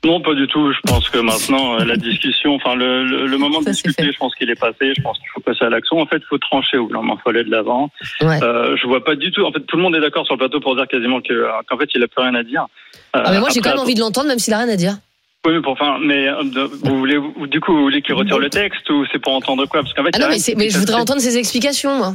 [SPEAKER 9] Non, pas du tout. Je pense que maintenant, euh, la discussion, enfin, le, le, le moment de
[SPEAKER 6] Ça, c'est
[SPEAKER 9] discuter, je pense qu'il est passé. Je pense qu'il faut passer à l'action. En fait, il faut trancher au bout. Il faut aller de l'avant.
[SPEAKER 1] Ouais.
[SPEAKER 9] Euh, je vois pas du tout. En fait, tout le monde est d'accord sur le plateau pour dire quasiment que, euh, qu'en fait, il a plus rien à dire. Euh,
[SPEAKER 1] Ah mais moi j'ai quand même envie de l'entendre même s'il a rien à dire.
[SPEAKER 9] Oui, mais pour, enfin, mais euh, vous voulez, du coup, vous voulez qu'il retire le texte ou c'est pour entendre quoi? Parce qu'en fait,
[SPEAKER 1] Ah non mais, mais je voudrais entendre ses explications moi.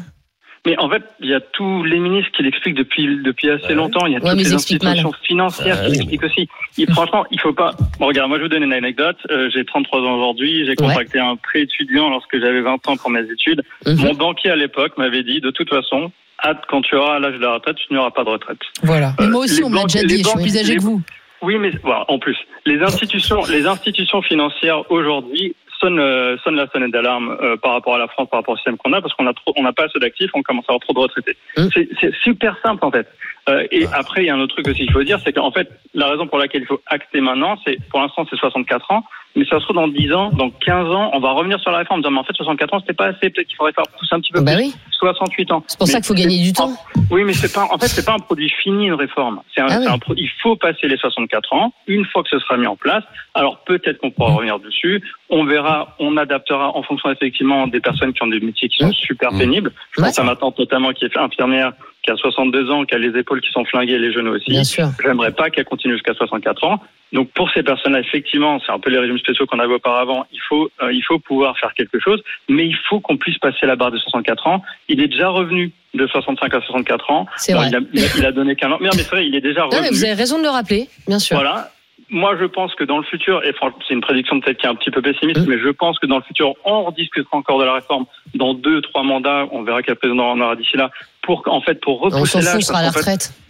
[SPEAKER 9] Mais en fait, il y a tous les ministres qui l'expliquent depuis depuis assez
[SPEAKER 4] Ouais.
[SPEAKER 9] longtemps. Il y a
[SPEAKER 1] Ouais,
[SPEAKER 9] toutes
[SPEAKER 1] mais
[SPEAKER 9] les institutions financières
[SPEAKER 4] Ouais,
[SPEAKER 9] qui l'expliquent aussi. Et franchement, il faut pas. Bon, regarde, moi, je vous donne une anecdote. Euh, j'ai 33 ans aujourd'hui. J'ai contracté un prêt étudiant lorsque j'avais 20 ans pour mes études.
[SPEAKER 1] Mhm.
[SPEAKER 9] Mon banquier à l'époque m'avait dit, de toute façon, hâte quand tu auras l'âge de la retraite, tu n'auras pas de retraite.
[SPEAKER 5] Voilà.
[SPEAKER 6] Mais
[SPEAKER 9] Euh,
[SPEAKER 6] moi aussi, on me l'a déjà
[SPEAKER 9] les
[SPEAKER 6] dit. Je suis
[SPEAKER 9] banques-
[SPEAKER 6] plus âgé
[SPEAKER 9] les-
[SPEAKER 6] que vous.
[SPEAKER 9] Oui, mais voilà, en plus, les institutions, les institutions financières aujourd'hui sonnent, euh, sonnent la sonnette d'alarme euh, par rapport à la France, par rapport au système qu'on a, parce qu'on a trop, on n'a pas assez d'actifs, on commence à avoir trop de retraités.
[SPEAKER 1] Mm.
[SPEAKER 9] C'est- super simple en fait. Euh, et après, il y a un autre truc aussi qu'il faut dire, c'est qu'en fait, la raison pour laquelle il faut acter maintenant, c'est pour l'instant c'est 64 ans, mais ça se trouve dans 10 ans, dans 15 ans, on va revenir sur la réforme, en disant mais en fait 64 ans c'était pas assez, peut-être qu'il faudrait faire pousser un petit peu
[SPEAKER 1] Bah
[SPEAKER 9] plus.
[SPEAKER 1] oui.
[SPEAKER 9] 68 ans.
[SPEAKER 1] C'est pour ça qu'il faut gagner du temps.
[SPEAKER 9] oui, mais c'est pas, en fait, c'est pas un produit fini, une réforme. C'est un,
[SPEAKER 1] Ah oui.
[SPEAKER 9] un il faut passer les 64 ans. Une fois que ce sera mis en place, alors peut-être qu'on pourra revenir dessus. On verra, on adaptera en fonction effectivement des personnes qui ont des métiers qui sont super
[SPEAKER 4] Mmh.
[SPEAKER 9] pénibles. Je
[SPEAKER 1] Ouais.
[SPEAKER 9] pense à ma tante notamment qui est infirmière, qui a 62 ans, qui a les épaules qui sont flinguées, les genoux aussi.
[SPEAKER 1] Bien sûr.
[SPEAKER 9] J'aimerais pas qu'elle continue jusqu'à 64 ans. Donc pour ces personnes-là, effectivement, c'est un peu les régimes spéciaux qu'on avait auparavant. Il faut, euh, il faut pouvoir faire quelque chose, mais il faut qu'on puisse passer la barre de 64 ans. Il est déjà revenu de 65 à 64 ans.
[SPEAKER 1] C'est vrai.
[SPEAKER 9] Il a, il a- donné qu'un an. Mais, non, mais c'est vrai, il est déjà
[SPEAKER 1] Non
[SPEAKER 9] revenu.
[SPEAKER 1] mais vous avez raison de le rappeler, bien sûr.
[SPEAKER 9] Voilà. Moi, je pense que dans le futur, et franchement, c'est une prédiction peut-être qui est un petit peu pessimiste,
[SPEAKER 1] Mmh.
[SPEAKER 9] mais je pense que dans le futur, on rediscutera encore de la réforme dans deux, trois mandats. On verra quel président on aura d'ici là. Pour, en fait, pour
[SPEAKER 1] On s'en
[SPEAKER 9] repousser
[SPEAKER 1] fout, sera à la retraite.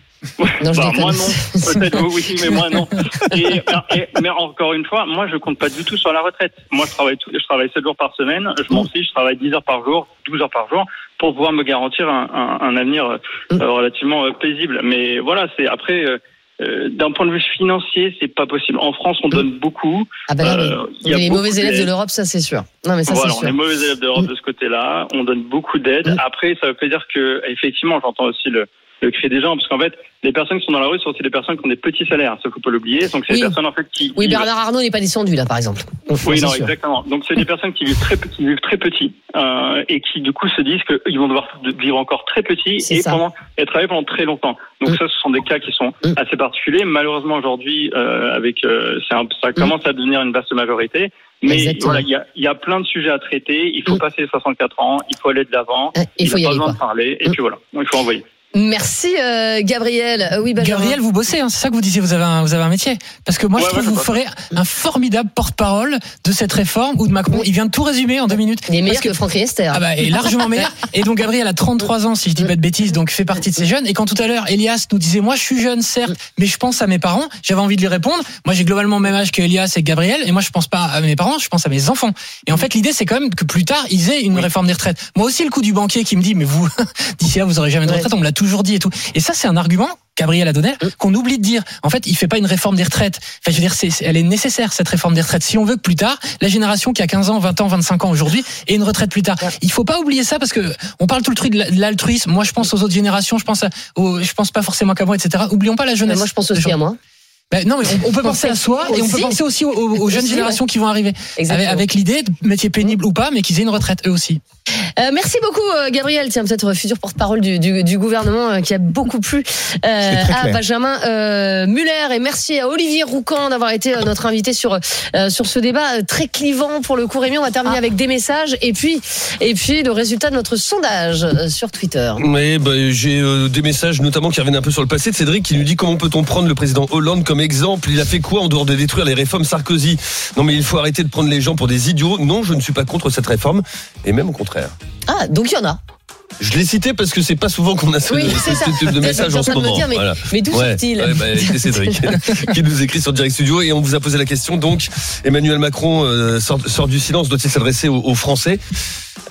[SPEAKER 1] Non,
[SPEAKER 9] bah, moi non, peut-être oui, mais moi non. Et, et- mais encore une fois, moi je compte pas du tout sur la retraite. Moi je travaille tout, je travaille 7 jours par semaine, je m'en fiche, je travaille 10 heures par jour, 12 heures par jour pour pouvoir me garantir un, un, un avenir euh, relativement euh, paisible. Mais voilà, c'est après euh, d'un point de vue financier, c'est pas possible. En France, on donne beaucoup.
[SPEAKER 1] Ah bah.
[SPEAKER 9] Euh, il
[SPEAKER 1] On
[SPEAKER 9] y a
[SPEAKER 1] est les mauvais élèves de l'Europe, ça c'est sûr. Non mais ça
[SPEAKER 9] Voilà,
[SPEAKER 1] c'est
[SPEAKER 9] on
[SPEAKER 1] sûr.
[SPEAKER 9] est mauvais élèves de l'Europe
[SPEAKER 1] Mm.
[SPEAKER 9] de ce côté-là. On donne beaucoup d'aide.
[SPEAKER 1] Mm.
[SPEAKER 9] Après, ça veut pas dire que, effectivement, j'entends aussi le, le cri des gens, parce qu'en fait, les personnes qui sont dans la rue sont aussi des personnes qui ont des petits salaires. Ça, faut pas l'oublier. Donc, c'est
[SPEAKER 1] Oui.
[SPEAKER 9] des personnes, en fait, qui.
[SPEAKER 1] Oui, Bernard Arnault n'est pas descendu là par exemple.
[SPEAKER 9] Oui,
[SPEAKER 1] c'est
[SPEAKER 9] non,
[SPEAKER 1] sûr.
[SPEAKER 9] exactement. Donc, c'est des personnes qui vivent très, qui vivent très petit, euh, et qui, du coup, se disent qu'ils vont devoir vivre encore très petit et
[SPEAKER 1] ça.
[SPEAKER 9] pendant, et travailler pendant très longtemps. Donc,
[SPEAKER 1] Mm.
[SPEAKER 9] ça, ce sont des cas qui sont
[SPEAKER 1] Mm.
[SPEAKER 9] assez particuliers. Malheureusement, aujourd'hui, euh, avec, euh, un- ça commence à devenir une vaste majorité. Mais
[SPEAKER 1] Exactement.
[SPEAKER 9] voilà, il y a, il y a plein de sujets à traiter. Il faut
[SPEAKER 1] Mm.
[SPEAKER 9] passer les 64 ans. Il faut aller de l'avant.
[SPEAKER 1] Hein, Il faut y
[SPEAKER 9] pas
[SPEAKER 1] aller
[SPEAKER 9] besoin
[SPEAKER 1] quoi.
[SPEAKER 9] de parler. Et
[SPEAKER 1] Mm.
[SPEAKER 9] puis voilà, il faut envoyer.
[SPEAKER 1] Merci euh, Gabriel. Euh, oui, Benjamin.
[SPEAKER 5] Gabriel, vous bossez, hein, c'est ça que vous disiez, vous avez un, vous avez un métier. Parce que moi,
[SPEAKER 9] Ouais,
[SPEAKER 5] je trouve
[SPEAKER 9] ouais,
[SPEAKER 5] que vous ferez un formidable porte-parole de cette réforme ou de Macron. Il vient de tout résumer en deux minutes.
[SPEAKER 1] Il est meilleur
[SPEAKER 5] Parce
[SPEAKER 1] que, Franck Riester.
[SPEAKER 5] Ah bah, et largement meilleur. Et donc Gabriel a 33 ans, si je dis pas de bêtises, donc fait partie de ces jeunes. Et quand tout à l'heure, Elias nous disait, moi je suis jeune, certes, mais je pense à mes parents, j'avais envie de lui répondre. Moi j'ai globalement le même âge que Elias et que Gabriel, et moi je pense pas à mes parents, je pense à mes enfants. Et en fait, l'idée c'est quand même que plus tard, ils aient une réforme des retraites. Moi aussi, le coup du banquier qui me dit, mais vous, d'ici là, vous aurez jamais de
[SPEAKER 1] Ouais.
[SPEAKER 5] retraite, on me l'a toujours dit et tout. Et ça, c'est un argument. Gabriel a donné, qu'on oublie de dire. En fait, il fait pas une réforme des retraites. Enfin, je veux dire, c'est, elle est nécessaire, cette réforme des retraites. Si on veut que plus tard, la génération qui a 15 ans, 20 ans, 25 ans aujourd'hui ait une retraite plus tard. Il faut pas oublier ça parce que on parle tout le truc de la- de l'altruisme. Moi, je pense aux autres générations, je pense à, aux- je pense pas forcément qu'à moi, etc. Oublions pas la
[SPEAKER 1] Mais
[SPEAKER 5] jeunesse.
[SPEAKER 1] moi je pense aussi à moi.
[SPEAKER 5] Ben, non, mais on, on peut penser à soi et on peut penser aussi aux, aux- aux jeunes
[SPEAKER 1] Aussi,
[SPEAKER 5] générations qui vont arriver. Avec,
[SPEAKER 1] Exactement.
[SPEAKER 5] avec l'idée, de métier pénible ou pas, mais qu'ils aient une retraite eux aussi.
[SPEAKER 1] Euh, merci beaucoup euh, Gabriel, tiens peut-être futur porte-parole du, du, du gouvernement euh, qui a beaucoup plu euh, à. Benjamin euh, Muller et merci à Olivier Roucan d'avoir été euh, notre invité sur euh, sur ce débat euh, très clivant pour le coup Rémi. On va terminer avec des messages et puis et puis le résultat de notre sondage euh, sur Twitter.
[SPEAKER 4] Oui, bah, j'ai euh, des messages notamment qui reviennent un peu sur le passé de Cédric qui nous dit comment peut-on prendre le président Hollande comme exemple Il a fait quoi en dehors de détruire les réformes Sarkozy? Non mais il faut arrêter de prendre les gens pour des idiots. Non, je ne suis pas contre cette réforme et même au contraire.
[SPEAKER 1] Ah donc il y en a.
[SPEAKER 4] Je l'ai cité parce que c'est pas souvent qu'on a ce,
[SPEAKER 1] Oui,
[SPEAKER 4] ce- type de message
[SPEAKER 1] en
[SPEAKER 4] ce moment.
[SPEAKER 1] dire, mais-
[SPEAKER 4] Voilà.
[SPEAKER 1] mais d'où
[SPEAKER 4] Ouais,
[SPEAKER 1] sort-il
[SPEAKER 4] ouais, bah, C'est Cédric qui nous écrit sur Direct Studio et on vous a posé la question donc Emmanuel Macron euh, sort, sort du silence doit-il s'adresser aux, aux Français?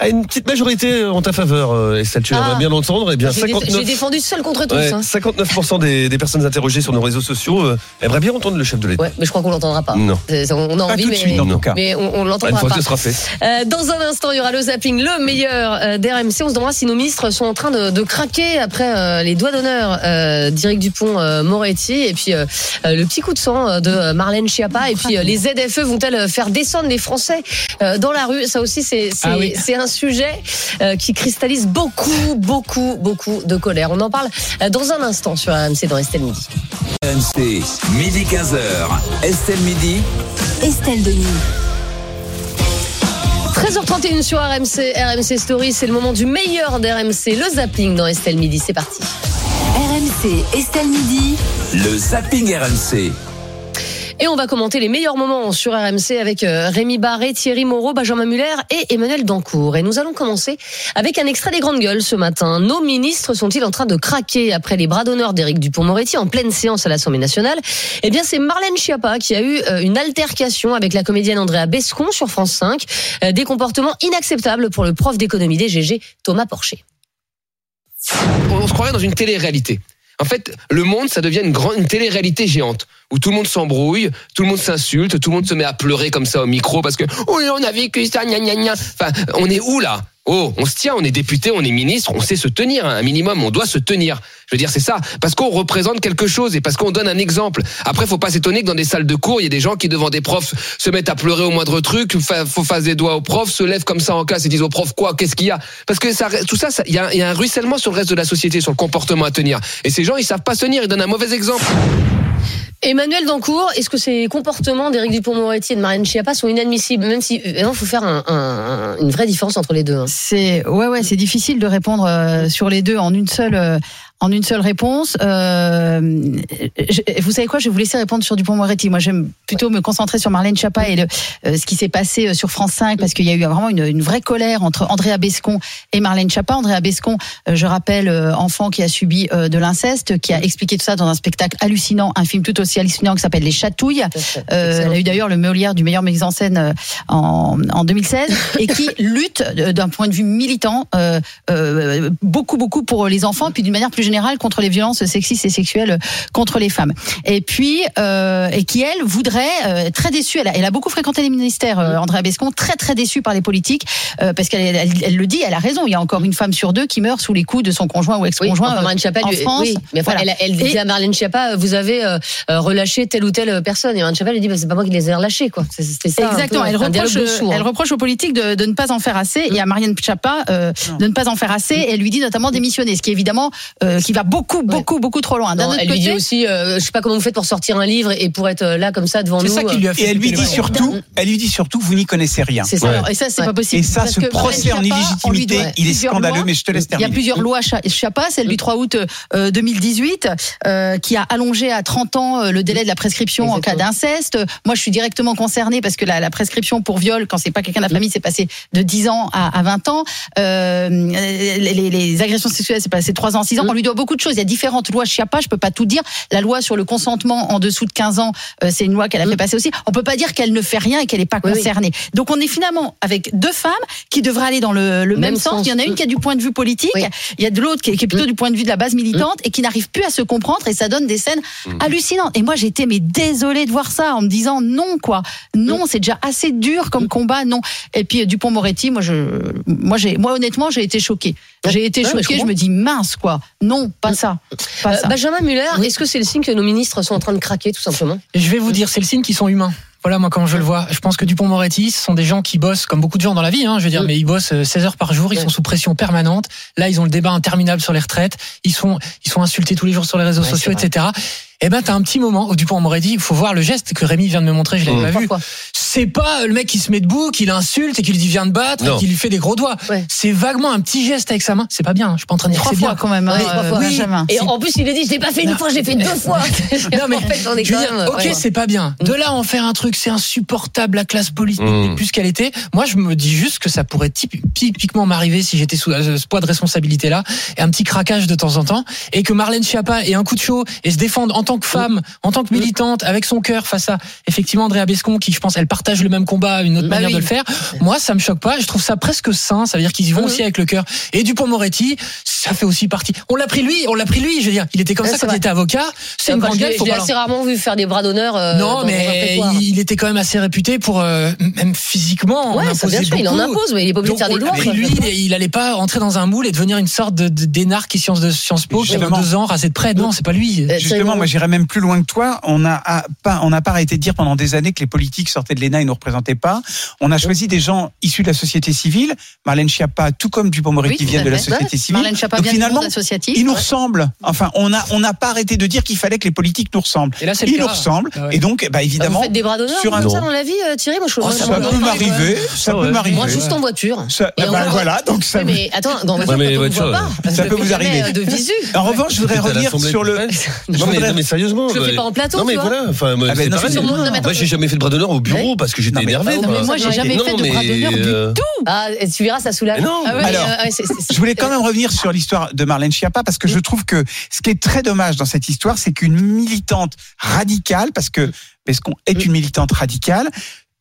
[SPEAKER 4] A une petite majorité en ta faveur, euh, Estelle. Tu
[SPEAKER 1] Ah.
[SPEAKER 4] aimerais bien l'entendre. Eh bien,
[SPEAKER 1] J'ai dé-
[SPEAKER 4] 59.
[SPEAKER 1] j'ai défendu seul contre tous.
[SPEAKER 4] Ouais,
[SPEAKER 1] hein.
[SPEAKER 4] 59% des, des personnes interrogées sur nos réseaux sociaux euh, aimeraient bien entendre le chef de l'État.
[SPEAKER 1] Ouais, mais je crois qu'on l'entendra pas.
[SPEAKER 4] Non.
[SPEAKER 1] On a envie, mais,
[SPEAKER 2] suite,
[SPEAKER 4] Non.
[SPEAKER 1] mais on, on
[SPEAKER 4] Une
[SPEAKER 1] l'entendra
[SPEAKER 4] fois
[SPEAKER 1] pas.
[SPEAKER 4] que ce sera fait.
[SPEAKER 1] Euh, dans un instant, il y aura le zapping, le meilleur euh, d'RMC. On se demandera si nos ministres sont en train de, de craquer après euh, les doigts d'honneur euh, d'Éric Dupont-Moretti et puis euh, euh, le petit coup de sang euh, de Marlène Schiappa. Et puis euh, les ZFE vont-elles faire descendre les Français euh, dans la rue? Ça aussi, c'est c'est un sujet euh, qui cristallise beaucoup, beaucoup, beaucoup de colère. On en parle euh, dans un instant sur RMC dans Estelle Midi.
[SPEAKER 3] RMC, midi 15h. Estelle Midi.
[SPEAKER 10] Estelle Denis.
[SPEAKER 1] 13h31 sur RMC, RMC Story, c'est le moment du meilleur d'RMC, le zapping dans Estelle Midi, c'est parti.
[SPEAKER 10] RMC, Estelle Midi.
[SPEAKER 3] Le zapping RMC.
[SPEAKER 1] Et on va commenter les meilleurs moments sur RMC avec euh, Rémi Barré, Thierry Moreau, Benjamin Muller et Emmanuel Dancourt. Et nous allons commencer avec un extrait des Grandes Gueules ce matin. Nos ministres sont-ils en train de craquer après les bras d'honneur d'Éric Dupont-Moretti en pleine séance à l'Assemblée nationale? Eh bien, c'est Marlène Schiappa qui a eu euh, une altercation avec la comédienne Andrea Bescon sur France 5. Euh, Des comportements inacceptables pour le prof d'économie des GG, Thomas Porcher.
[SPEAKER 11] on se croirait dans une télé-réalité. En fait, le monde, ça devient une grande, télé-réalité géante où tout le monde s'embrouille, tout le monde s'insulte, tout le monde se met à pleurer comme ça au micro parce que oui, on a vécu ça, gna gna gna. Enfin, on est où là? Oh, on se tient, on est député, on est ministre, on sait se tenir, hein, un minimum, on doit se tenir. Je veux dire, c'est ça, parce qu'on représente quelque chose et parce qu'on donne un exemple. Après, faut pas s'étonner que dans des salles de cours, il y a des gens qui devant des profs se mettent à pleurer au moindre truc, fa- faut faire des doigts aux profs, se lèvent comme ça en classe et disent aux profs quoi, qu'est-ce qu'il y a? Parce que ça, tout ça, il y a un ruissellement sur le reste de la société, sur le comportement à tenir. Et ces gens, ils savent pas se tenir, ils donnent un mauvais exemple.
[SPEAKER 1] Emmanuel Dancourt, est-ce que ces comportements d'Éric Dupond-Moretti et de Marlène Schiappa sont inadmissibles Même si, il faut faire un- un- une vraie différence entre les deux. hein?
[SPEAKER 6] C'est ouais ouais, c'est difficile de répondre euh, sur les deux en une seule euh, en une seule réponse. Euh, je- vous savez quoi Je vais vous laisser répondre sur Dupont-Moretti. Moi, j'aime plutôt me concentrer sur Marlène Schiappa et le, euh, ce qui s'est passé euh, sur France 5 parce qu'il y a eu vraiment une, une vraie colère entre Andrea Bescon et Marlène Schiappa. Andrea Bescon, je rappelle, enfant qui a subi de l'inceste, qui a expliqué tout ça dans un spectacle hallucinant, un film tout aussi hallucinant qui s'appelle Les Chatouilles. Euh, elle a eu d'ailleurs le Molière du meilleur mise en scène en, en 2016 et qui lutte d'un point de vue militant beaucoup beaucoup pour les enfants puis d'une manière plus générale contre les violences sexistes et sexuelles contre les femmes. Et puis euh, et qui elle voudrait euh, très déçue. Elle a, elle a beaucoup fréquenté les ministères. Euh, Andrea Bescon très très déçue par les politiques euh, parce qu'elle elle, elle le dit. Elle a raison. Il y a encore une femme sur deux qui meurt sous les coups de son conjoint ou
[SPEAKER 1] Oui,
[SPEAKER 6] ex-conjoint
[SPEAKER 1] enfin,
[SPEAKER 6] euh,
[SPEAKER 1] Marlène Schiappa,
[SPEAKER 6] en
[SPEAKER 1] lui-
[SPEAKER 6] France.
[SPEAKER 1] oui, mais enfin,
[SPEAKER 6] Voilà.
[SPEAKER 1] elle, elle dit
[SPEAKER 6] Et-
[SPEAKER 1] à Marlène Schiappa, vous avez relâché telle ou telle personne. Et Marlène Schiappa lui dit, bah, c'est pas moi qui les ai relâchés, quoi. Ça.
[SPEAKER 6] Exactement.
[SPEAKER 1] peu,
[SPEAKER 6] Elle reproche,
[SPEAKER 1] sourds,
[SPEAKER 6] elle
[SPEAKER 1] hein.
[SPEAKER 6] reproche aux politiques de, de ne pas en faire assez et à Marianne euh, de ne pas en faire assez. Et elle lui dit notamment démissionner, ce qui évidemment euh, qui va beaucoup, beaucoup, beaucoup trop loin.
[SPEAKER 1] Non, elle lui dit aussi, euh, je sais pas comment vous faites pour sortir un livre et pour être euh, là comme ça devant
[SPEAKER 5] C'est
[SPEAKER 1] nous.
[SPEAKER 5] ça qui lui a fait
[SPEAKER 2] Et elle lui dit surtout, elle lui dit surtout, vous n'y connaissez rien.
[SPEAKER 1] C'est ça.
[SPEAKER 6] Et ça, c'est
[SPEAKER 1] Ouais.
[SPEAKER 6] pas possible.
[SPEAKER 2] Et ça,
[SPEAKER 6] Parce
[SPEAKER 2] ce procès en illégitimité,
[SPEAKER 6] doit
[SPEAKER 2] il est scandaleux,
[SPEAKER 6] lois.
[SPEAKER 2] mais je te laisse
[SPEAKER 6] Il y a
[SPEAKER 2] terminer.
[SPEAKER 6] plusieurs lois Cha- Chiappa, celle du 3 août euh, 2018, euh, qui a allongé à 30 ans euh, le délai de la prescription en cas d'inceste. Moi, je suis directement concernée parce que la, la prescription pour viol, quand c'est pas quelqu'un de la famille, c'est passé de 10 ans à, à 20 ans. Euh, les, agressions sexuelles, c'est passé de 3 ans à 6 ans. On lui doit beaucoup de choses. Il y a différentes lois Chiappa, je peux pas tout dire. La loi sur le consentement en dessous de 15 ans, euh, c'est une loi qu'elle a fait passer aussi. On peut pas dire qu'elle ne fait rien et qu'elle n'est pas
[SPEAKER 1] Oui, oui.
[SPEAKER 6] concernée. Donc on est finalement avec deux femmes qui devraient aller dans le, le même,
[SPEAKER 1] Même
[SPEAKER 6] sens.
[SPEAKER 1] sens.
[SPEAKER 6] Il y en a une qui a du point de vue politique,
[SPEAKER 1] Oui.
[SPEAKER 6] il y a de l'autre qui, est- qui est plutôt du point de vue de la base militante et qui n'arrive plus à se comprendre et ça donne des scènes hallucinantes. Et moi j'étais mais désolée de voir ça en me disant non quoi, non c'est déjà assez dur comme combat, non. Et puis Dupont Moretti, moi je, moi j'ai, moi honnêtement j'ai été choquée. J'ai été
[SPEAKER 1] Ouais, mais je
[SPEAKER 6] choquée, je, me dis mince quoi, non pas ça, pas
[SPEAKER 1] Euh,
[SPEAKER 6] ça.
[SPEAKER 1] Benjamin Muller, est-ce que c'est le signe que nos ministres sont en train de craquer, tout simplement?
[SPEAKER 5] Je vais vous dire, c'est le signe qu'ils sont humains. Voilà, moi, quand je le vois, je pense que Dupont-Moretti, ce sont des gens qui bossent, comme beaucoup de gens dans la vie, hein, je veux dire,
[SPEAKER 1] Mm.
[SPEAKER 5] mais ils bossent euh, 16 heures par jour, ils sont sous pression permanente. Là, ils ont le débat interminable sur les retraites, ils sont, ils sont insultés tous les jours sur les réseaux sociaux, etc. Eh ben, t'as un petit moment où Dupont-Moretti, il faut voir le geste que Rémi vient de me montrer, je l'avais
[SPEAKER 4] Mm.
[SPEAKER 5] pas vu. C'est pas le mec qui se met debout, qui l'insulte et qui lui dit viens de battre,
[SPEAKER 4] Non.
[SPEAKER 5] et qui lui fait des gros doigts.
[SPEAKER 1] Ouais.
[SPEAKER 5] C'est vaguement un petit geste avec sa main. C'est pas bien, hein, je suis pas en train de dire
[SPEAKER 6] Trois fois
[SPEAKER 5] bien.
[SPEAKER 6] quand même, hein, euh,
[SPEAKER 1] fois.
[SPEAKER 6] Benjamin.
[SPEAKER 1] Et en plus, il a dit, je l'ai pas fait une fois, je l'ai fait deux fois.
[SPEAKER 5] Non, mais
[SPEAKER 1] en fait, on est
[SPEAKER 5] Je veux
[SPEAKER 1] quand
[SPEAKER 5] dire,
[SPEAKER 1] même.
[SPEAKER 5] ok,
[SPEAKER 1] ouais.
[SPEAKER 5] c'est pas bien. De là à en faire un truc, c'est insupportable. La classe politique
[SPEAKER 4] Mm.
[SPEAKER 5] n'est plus qu'elle était. Moi, je me dis juste que ça pourrait typi- typiquement m'arriver si j'étais sous euh, ce poids de responsabilité-là, et un petit craquage de temps en temps, et que Marlène Schiappa ait un coup de chaud et se défende en tant tant que femme, en tant que militante, avec son cœur face à effectivement Andrea Bescon, qui je pense elle partage le même combat, une autre
[SPEAKER 1] Bah
[SPEAKER 5] manière
[SPEAKER 1] oui.
[SPEAKER 5] de le faire. Moi, ça me choque pas. Je trouve ça presque sain. Ça veut dire qu'ils y vont
[SPEAKER 1] Mhm.
[SPEAKER 5] aussi avec le cœur. Et Dupont-Moretti, ça fait aussi partie. On l'a pris lui, on l'a pris lui. Je veux dire, il était comme
[SPEAKER 1] Ouais,
[SPEAKER 5] ça quand il était avocat. C'est une grande gueule. faut
[SPEAKER 1] je
[SPEAKER 5] pas
[SPEAKER 1] assez rarement vu faire des bras d'honneur. euh,
[SPEAKER 5] non, mais il était quand même assez réputé pour euh, même physiquement. en
[SPEAKER 1] Ouais, ça, bien sûr, il en impose, mais il est pas obligé de faire des
[SPEAKER 5] on l'a
[SPEAKER 1] doigts.
[SPEAKER 5] pris lui, et il allait pas rentrer dans un moule et devenir une sorte de, de d'énarque qui science de Sciences Po qui a
[SPEAKER 2] Justement.
[SPEAKER 5] deux ans rasé de près. Non, c'est pas lui.
[SPEAKER 2] Justement, moi même plus loin que toi. On n'a a- pas, on n'a pas arrêté de dire pendant des années que les politiques sortaient de l'ENA et ne nous représentaient pas. On a choisi des gens issus de la société civile. Marlène Schiappa, tout comme Dupond-Moretti,
[SPEAKER 6] Oui, à
[SPEAKER 2] de la société civile.
[SPEAKER 6] Marlène Schiappa
[SPEAKER 2] Donc
[SPEAKER 6] vient du
[SPEAKER 2] finalement,
[SPEAKER 6] monde associatif.
[SPEAKER 2] ils nous
[SPEAKER 6] Ouais.
[SPEAKER 2] ressemblent. Enfin, on a, on n'a pas arrêté de dire qu'il fallait que les politiques nous ressemblent.
[SPEAKER 5] Et là, c'est le
[SPEAKER 2] Ils nous ressemblent.
[SPEAKER 5] Ah ouais.
[SPEAKER 2] Et donc, bah,
[SPEAKER 1] Bah, Vous
[SPEAKER 2] évidemment,
[SPEAKER 1] faites des bras d'honneur
[SPEAKER 2] sur un-
[SPEAKER 1] ça dans la vie, euh, Thierry Moi, je trouve
[SPEAKER 5] Oh,
[SPEAKER 1] ça
[SPEAKER 2] peut m'arriver. Ça peut m'arriver.
[SPEAKER 1] Moi, juste en voiture.
[SPEAKER 2] Ça-
[SPEAKER 1] Et
[SPEAKER 2] bah, voilà, donc ça,
[SPEAKER 1] mais attends, dans voiture,
[SPEAKER 4] Ouais, mais
[SPEAKER 1] quand on
[SPEAKER 4] voiture,
[SPEAKER 1] vous voit pas,
[SPEAKER 2] ça peut vous arriver.
[SPEAKER 1] euh, de visu.
[SPEAKER 2] En revanche, je voudrais revenir sur le.
[SPEAKER 4] mais, sérieusement.
[SPEAKER 1] Je le fais pas en plateau,
[SPEAKER 4] Non mais
[SPEAKER 1] tu vois.
[SPEAKER 4] voilà. Enfin, moi,
[SPEAKER 2] Ah ben
[SPEAKER 4] c'est
[SPEAKER 2] non,
[SPEAKER 4] pareil.
[SPEAKER 2] c'est
[SPEAKER 1] sur mon- non, mais attends.
[SPEAKER 4] Moi, j'ai jamais fait de bras d'honneur au bureau parce que j'étais
[SPEAKER 2] mais-
[SPEAKER 4] énervé.
[SPEAKER 1] Non,
[SPEAKER 4] moi.
[SPEAKER 1] mais
[SPEAKER 6] moi, j'ai jamais
[SPEAKER 4] Non,
[SPEAKER 6] fait de
[SPEAKER 4] mais,
[SPEAKER 6] bras d'honneur du
[SPEAKER 4] euh,
[SPEAKER 1] Ah, et tu verras, ça soulage.
[SPEAKER 4] Mais non.
[SPEAKER 1] Ah ouais,
[SPEAKER 2] Alors,
[SPEAKER 1] euh, ouais, c'est- c'est-
[SPEAKER 2] Je voulais quand même revenir sur l'histoire de Marlène Schiappa parce que je trouve que ce qui est très dommage dans cette histoire, c'est qu'une militante radicale, parce que Bescon est une militante radicale,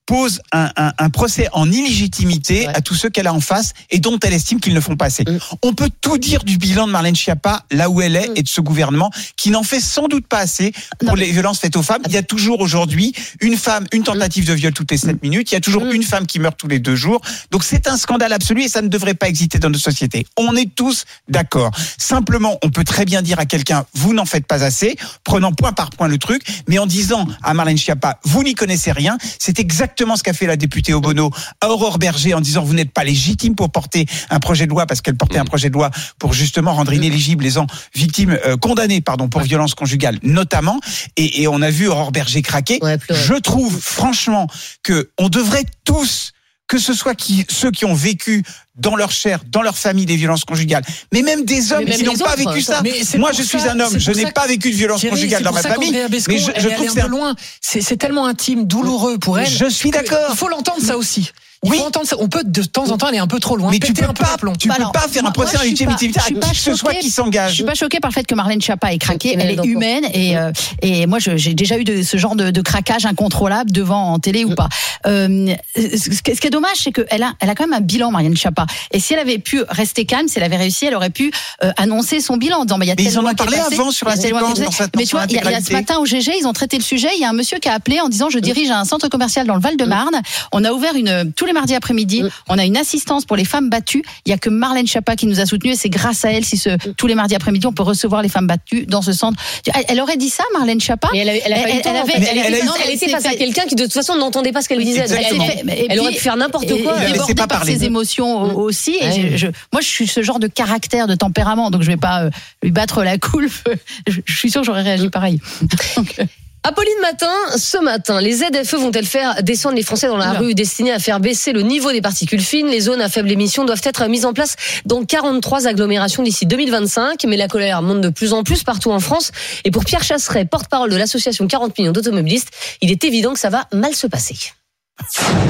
[SPEAKER 2] pose un, un- un procès en illégitimité
[SPEAKER 1] Ouais.
[SPEAKER 2] à tous ceux qu'elle a en face et dont elle estime qu'ils ne font pas assez.
[SPEAKER 1] Mm.
[SPEAKER 2] On peut tout dire du bilan de Marlène Schiappa là où elle est
[SPEAKER 1] Mm.
[SPEAKER 2] et de ce gouvernement qui n'en fait sans doute pas assez pour
[SPEAKER 6] Non.
[SPEAKER 2] les violences faites aux femmes. Il y a toujours aujourd'hui une femme, une tentative de viol toutes les 7 minutes. Il y a toujours
[SPEAKER 1] Mm.
[SPEAKER 2] une femme qui meurt tous les deux jours. Donc c'est un scandale absolu et ça ne devrait pas exister dans nos sociétés. On est tous d'accord. Simplement, on peut très bien dire à quelqu'un, vous n'en faites pas assez, prenant point par point le truc, mais en disant à Marlène Schiappa, vous n'y connaissez rien. C'est exactement ce qu'a fait la députée Obono à Aurore Berger en disant, vous n'êtes pas légitime pour porter un projet de loi parce qu'elle portait un projet de loi pour justement rendre inéligibles les gens victimes, euh, condamnées, pardon, pour violence conjugale notamment. Et, et on a vu Aurore Berger craquer.
[SPEAKER 1] Ouais.
[SPEAKER 2] Je trouve franchement que on devrait tous que ce soit qui, ceux qui ont vécu dans leur chair, dans leur famille des violences conjugales, mais même des hommes
[SPEAKER 1] même
[SPEAKER 2] qui n'ont pas
[SPEAKER 1] autres,
[SPEAKER 2] vécu ça. Moi, je suis
[SPEAKER 5] ça-
[SPEAKER 2] un homme, je n'ai pas vécu de violence
[SPEAKER 5] Thierry,
[SPEAKER 2] conjugale dans ma famille,
[SPEAKER 5] Bescon,
[SPEAKER 2] mais je, trouve
[SPEAKER 5] un
[SPEAKER 2] c'est
[SPEAKER 5] loin. C'est tellement intime, douloureux pour elle.
[SPEAKER 2] Je suis d'accord.
[SPEAKER 5] Il faut l'entendre ça aussi. Il
[SPEAKER 2] Oui.
[SPEAKER 5] faut entendre ça. On peut de temps en temps aller un peu trop loin.
[SPEAKER 2] mais tu peux
[SPEAKER 5] un peu
[SPEAKER 2] pas, tu
[SPEAKER 6] Bah
[SPEAKER 2] peux
[SPEAKER 6] alors,
[SPEAKER 2] pas faire un procès légitimité à qui que ce soit qui
[SPEAKER 6] Je
[SPEAKER 2] s'engage.
[SPEAKER 6] suis pas choquée par le fait que Marlène Schiappa ait craqué.
[SPEAKER 1] Elle est
[SPEAKER 6] humaine et euh, et moi j'ai déjà eu de, ce genre de, de craquage incontrôlable devant en télé ou pas. Euh, ce, qui est- ce qui est dommage, c'est qu'elle a elle a quand même un bilan, Marlène Schiappa. Et si elle avait pu rester calme, si elle avait réussi, elle aurait pu euh, annoncer son bilan en disant bah, il y a
[SPEAKER 2] Mais ils en ont parlé avant sur la séquence, dans sa-
[SPEAKER 6] Mais tu vois, il y, a- il y a ce matin au GG, ils ont traité le sujet. Il y a un monsieur qui a appelé en disant je dirige un centre commercial dans le Val-de-Marne. On a ouvert une tous les mardis après-midi. On a une assistance pour les femmes battues. Il y a que Marlène Schiappa qui nous a soutenus et c'est grâce à elle si ce, tous les mardis après-midi on peut recevoir les femmes battues dans ce centre. Elle- Elle aurait dit ça, Marlène
[SPEAKER 1] Mais elle, avait- elle a pas eu le temps. en
[SPEAKER 6] avait-
[SPEAKER 1] Elle,
[SPEAKER 2] elle
[SPEAKER 1] était- elle
[SPEAKER 6] elle
[SPEAKER 1] face à quelqu'un qui de toute façon n'entendait pas ce qu'elle disait.
[SPEAKER 2] Exactement.
[SPEAKER 1] Elle,
[SPEAKER 6] Elle fait-
[SPEAKER 1] elle aurait pu faire n'importe quoi.
[SPEAKER 2] Elle
[SPEAKER 6] débordée
[SPEAKER 2] pas
[SPEAKER 6] par ses émotions Aussi. Et
[SPEAKER 1] Ouais.
[SPEAKER 6] je, je- moi, je suis ce genre de caractère, de tempérament, donc je vais pas euh, lui battre la coulpe. Je, je suis sûre que j'aurais réagi pareil. Donc, euh,
[SPEAKER 1] Apolline Matin, ce matin, les ZFE vont-elles faire descendre les Français dans la rue destinées à faire baisser le niveau des particules fines? Les zones à faible émission doivent être mises en place dans 43 agglomérations d'ici 2025, mais la colère monte de plus en plus partout en France. Et pour Pierre Chasseret, porte-parole de l'association 40 millions d'automobilistes, il est évident que ça va mal se passer.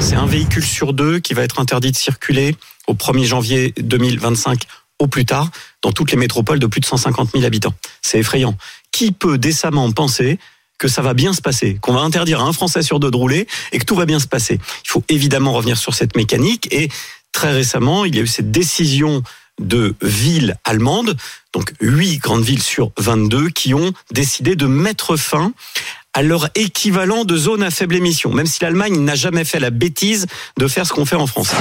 [SPEAKER 12] C'est un véhicule sur deux qui va être interdit de circuler au 1er janvier 2025 au plus tard dans toutes les métropoles de plus de 150 000 habitants. C'est effrayant. Qui peut décemment penser que ça va bien se passer, qu'on va interdire à un Français sur deux de rouler et que tout va bien se passer? Il faut évidemment revenir sur cette mécanique et très récemment, il y a eu cette décision de villes allemandes, donc 8 grandes villes sur 22, qui ont décidé de mettre fin à leur équivalent de zone à faible émission, même si l'Allemagne n'a jamais fait la bêtise de faire ce qu'on fait en France.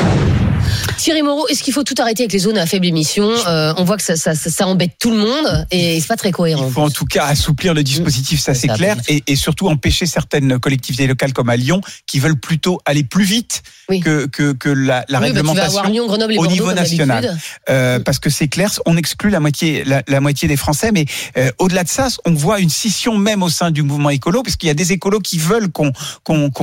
[SPEAKER 1] Thierry Moreau, est-ce qu'il faut tout arrêter avec les zones à faible émission Euh, On voit que ça, ça, ça, ça embête tout le monde et c'est pas très cohérent.
[SPEAKER 2] Il faut en tout cas assouplir le dispositif, ça c'est
[SPEAKER 1] Ça,
[SPEAKER 2] clair, et, et surtout empêcher certaines collectivités locales comme à Lyon qui veulent plutôt aller plus vite
[SPEAKER 1] Oui.
[SPEAKER 2] que, que, que la, la
[SPEAKER 1] Oui, bah,
[SPEAKER 2] réglementation
[SPEAKER 1] avoir Lyon, Grenoble et
[SPEAKER 2] au niveau national. Euh, parce que c'est clair, on exclut la moitié, la, la moitié des Français, mais euh, au-delà de ça, on voit une scission même au sein du mouvement écolo, parce qu'il y a des écolos qui veulent qu'on